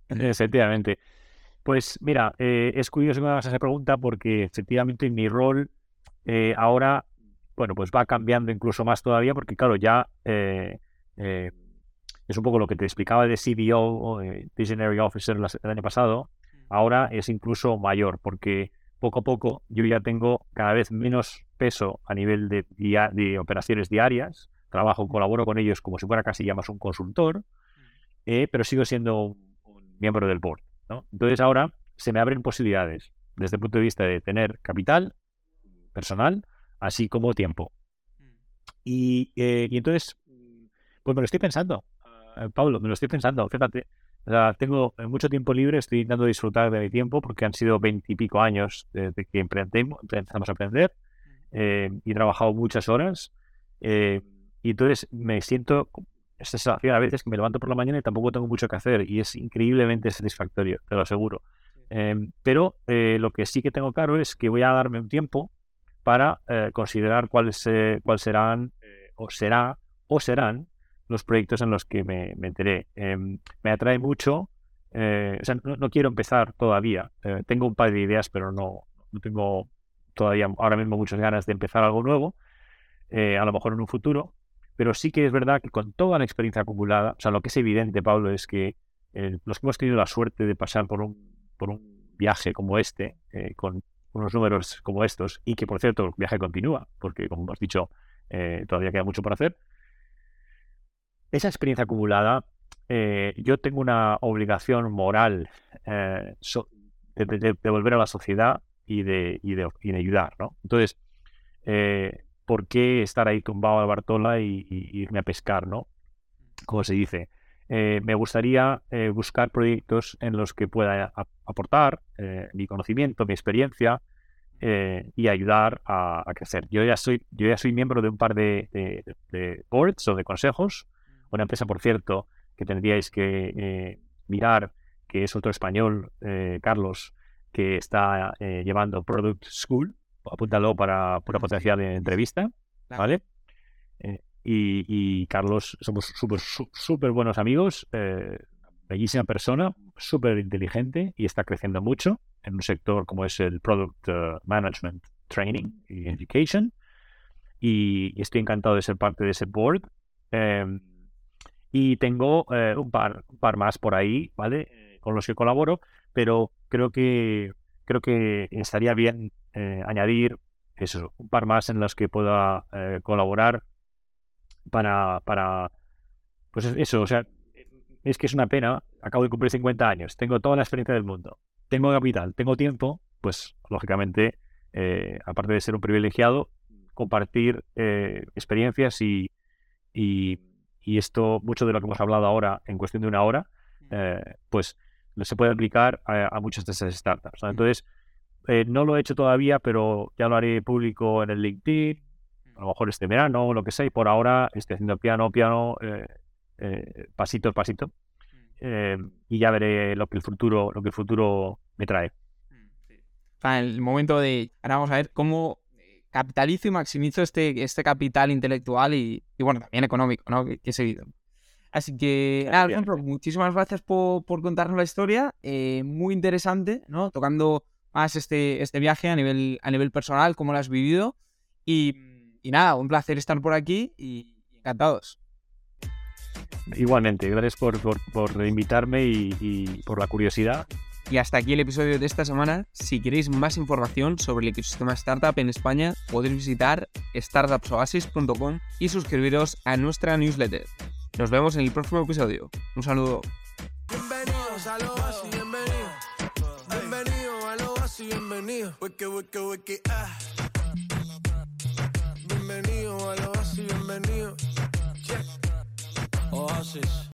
Efectivamente. Pues mira, eh, es curioso que me hagas esa pregunta porque efectivamente mi rol eh, ahora, bueno, pues va cambiando incluso más todavía porque claro, ya es un poco lo que te explicaba de CDO, o, eh, Visionary Officer el año pasado, ahora es incluso mayor porque poco a poco yo ya tengo cada vez menos peso a nivel de, dia- de operaciones diarias, trabajo, colaboro con ellos como si fuera casi ya más un consultor, eh, pero sigo siendo un, un miembro del board. ¿no? Entonces ahora se me abren posibilidades desde el punto de vista de tener capital personal, así como tiempo. Y, eh, y entonces, mm, pues me lo estoy pensando, Pablo, me lo estoy pensando, fíjate. O sea, tengo eh, mucho tiempo libre, estoy intentando disfrutar de mi tiempo porque han sido veintipico años desde que empezamos a aprender eh, y he trabajado muchas horas. eh, y entonces me siento esta sensación a veces que me levanto por la mañana y tampoco tengo mucho que hacer y es increíblemente satisfactorio, te lo aseguro. Em, pero eh, lo que sí que tengo claro es que voy a darme un tiempo para eh, considerar cuáles eh, cuál serán eh, o será o serán los proyectos en los que me meteré. Em, me atrae mucho, eh, o sea, no, quiero empezar todavía. eh, tengo un par de ideas, pero no, no tengo todavía ahora mismo muchas ganas de empezar algo nuevo, eh, a lo mejor en un futuro. Pero sí que es verdad que con toda la experiencia acumulada, o sea, lo que es evidente, Pablo, es que los que hemos tenido la suerte de pasar por un, por un viaje como este, con unos números como estos, y que por cierto el viaje continúa, porque como hemos dicho, todavía queda mucho por hacer. Esa experiencia acumulada, eh, yo tengo una obligación moral eh, de, de- devolver a la sociedad y de, y de, ayudar, ¿no? Entonces, eh, ¿por qué estar ahí tumbado a Bartola y, irme a pescar, ¿no? Como se dice. Me gustaría buscar proyectos en los que pueda aportar mi conocimiento, mi experiencia y ayudar a, crecer. Yo ya soy, yo ya soy miembro de un par de boards o de consejos. Una empresa, por cierto, que tendríais que eh, mirar, que es otro español, eh, Carlos, que está eh, llevando Product School. Apúntalo para pura potencial de entrevista. ¿vale? Eh, y, y Carlos, somos súper buenos amigos, eh, bellísima persona, súper inteligente y está creciendo mucho en un sector como es el Product Management Training y Education. Y, y estoy encantado de ser parte de ese board. Em, y tengo eh, un, par, un par más por ahí, ¿vale? Eh, con los que colaboro, pero creo que creo que estaría bien eh, añadir eso, un par más en los que pueda eh, colaborar para, para, pues es- eso, o sea, es que es una pena, acabo de cumplir 50 años, tengo toda la experiencia del mundo, tengo capital, tengo tiempo, pues lógicamente, aparte de ser un privilegiado, compartir experiencias y, y, y esto, mucho de lo que hemos hablado ahora en cuestión de una hora, eh, pues se puede aplicar a, a muchas de esas startups. ¿no? Entonces, eh, no lo he hecho todavía, pero ya lo haré público en el LinkedIn, a lo mejor este verano o lo que sea, y por ahora estoy haciendo piano, piano, eh, eh, pasito a pasito, y ya veré lo que el futuro, lo que el futuro me trae. El momento de. Ahora vamos a ver cómo capitalizo y maximizo este, este capital intelectual y, y, bueno, también económico, ¿no? Que, que es evidente. Así que, nada, muchísimas gracias por, por contarnos la historia. eh, muy interesante, ¿no? Tocando más este, este viaje a nivel, a nivel personal, cómo lo has vivido. Y, y nada, un placer estar por aquí y, y encantados. Igualmente, gracias por, por, por invitarme y, y por la curiosidad. Y hasta aquí el episodio de esta semana. Si queréis más información sobre el ecosistema startup en España, podéis visitar startupsoasis.com y suscribiros a nuestra newsletter. Nos vemos en el próximo episodio. Un saludo. Bienvenidos a lo bienvenido. A lo bienvenido. Ah. A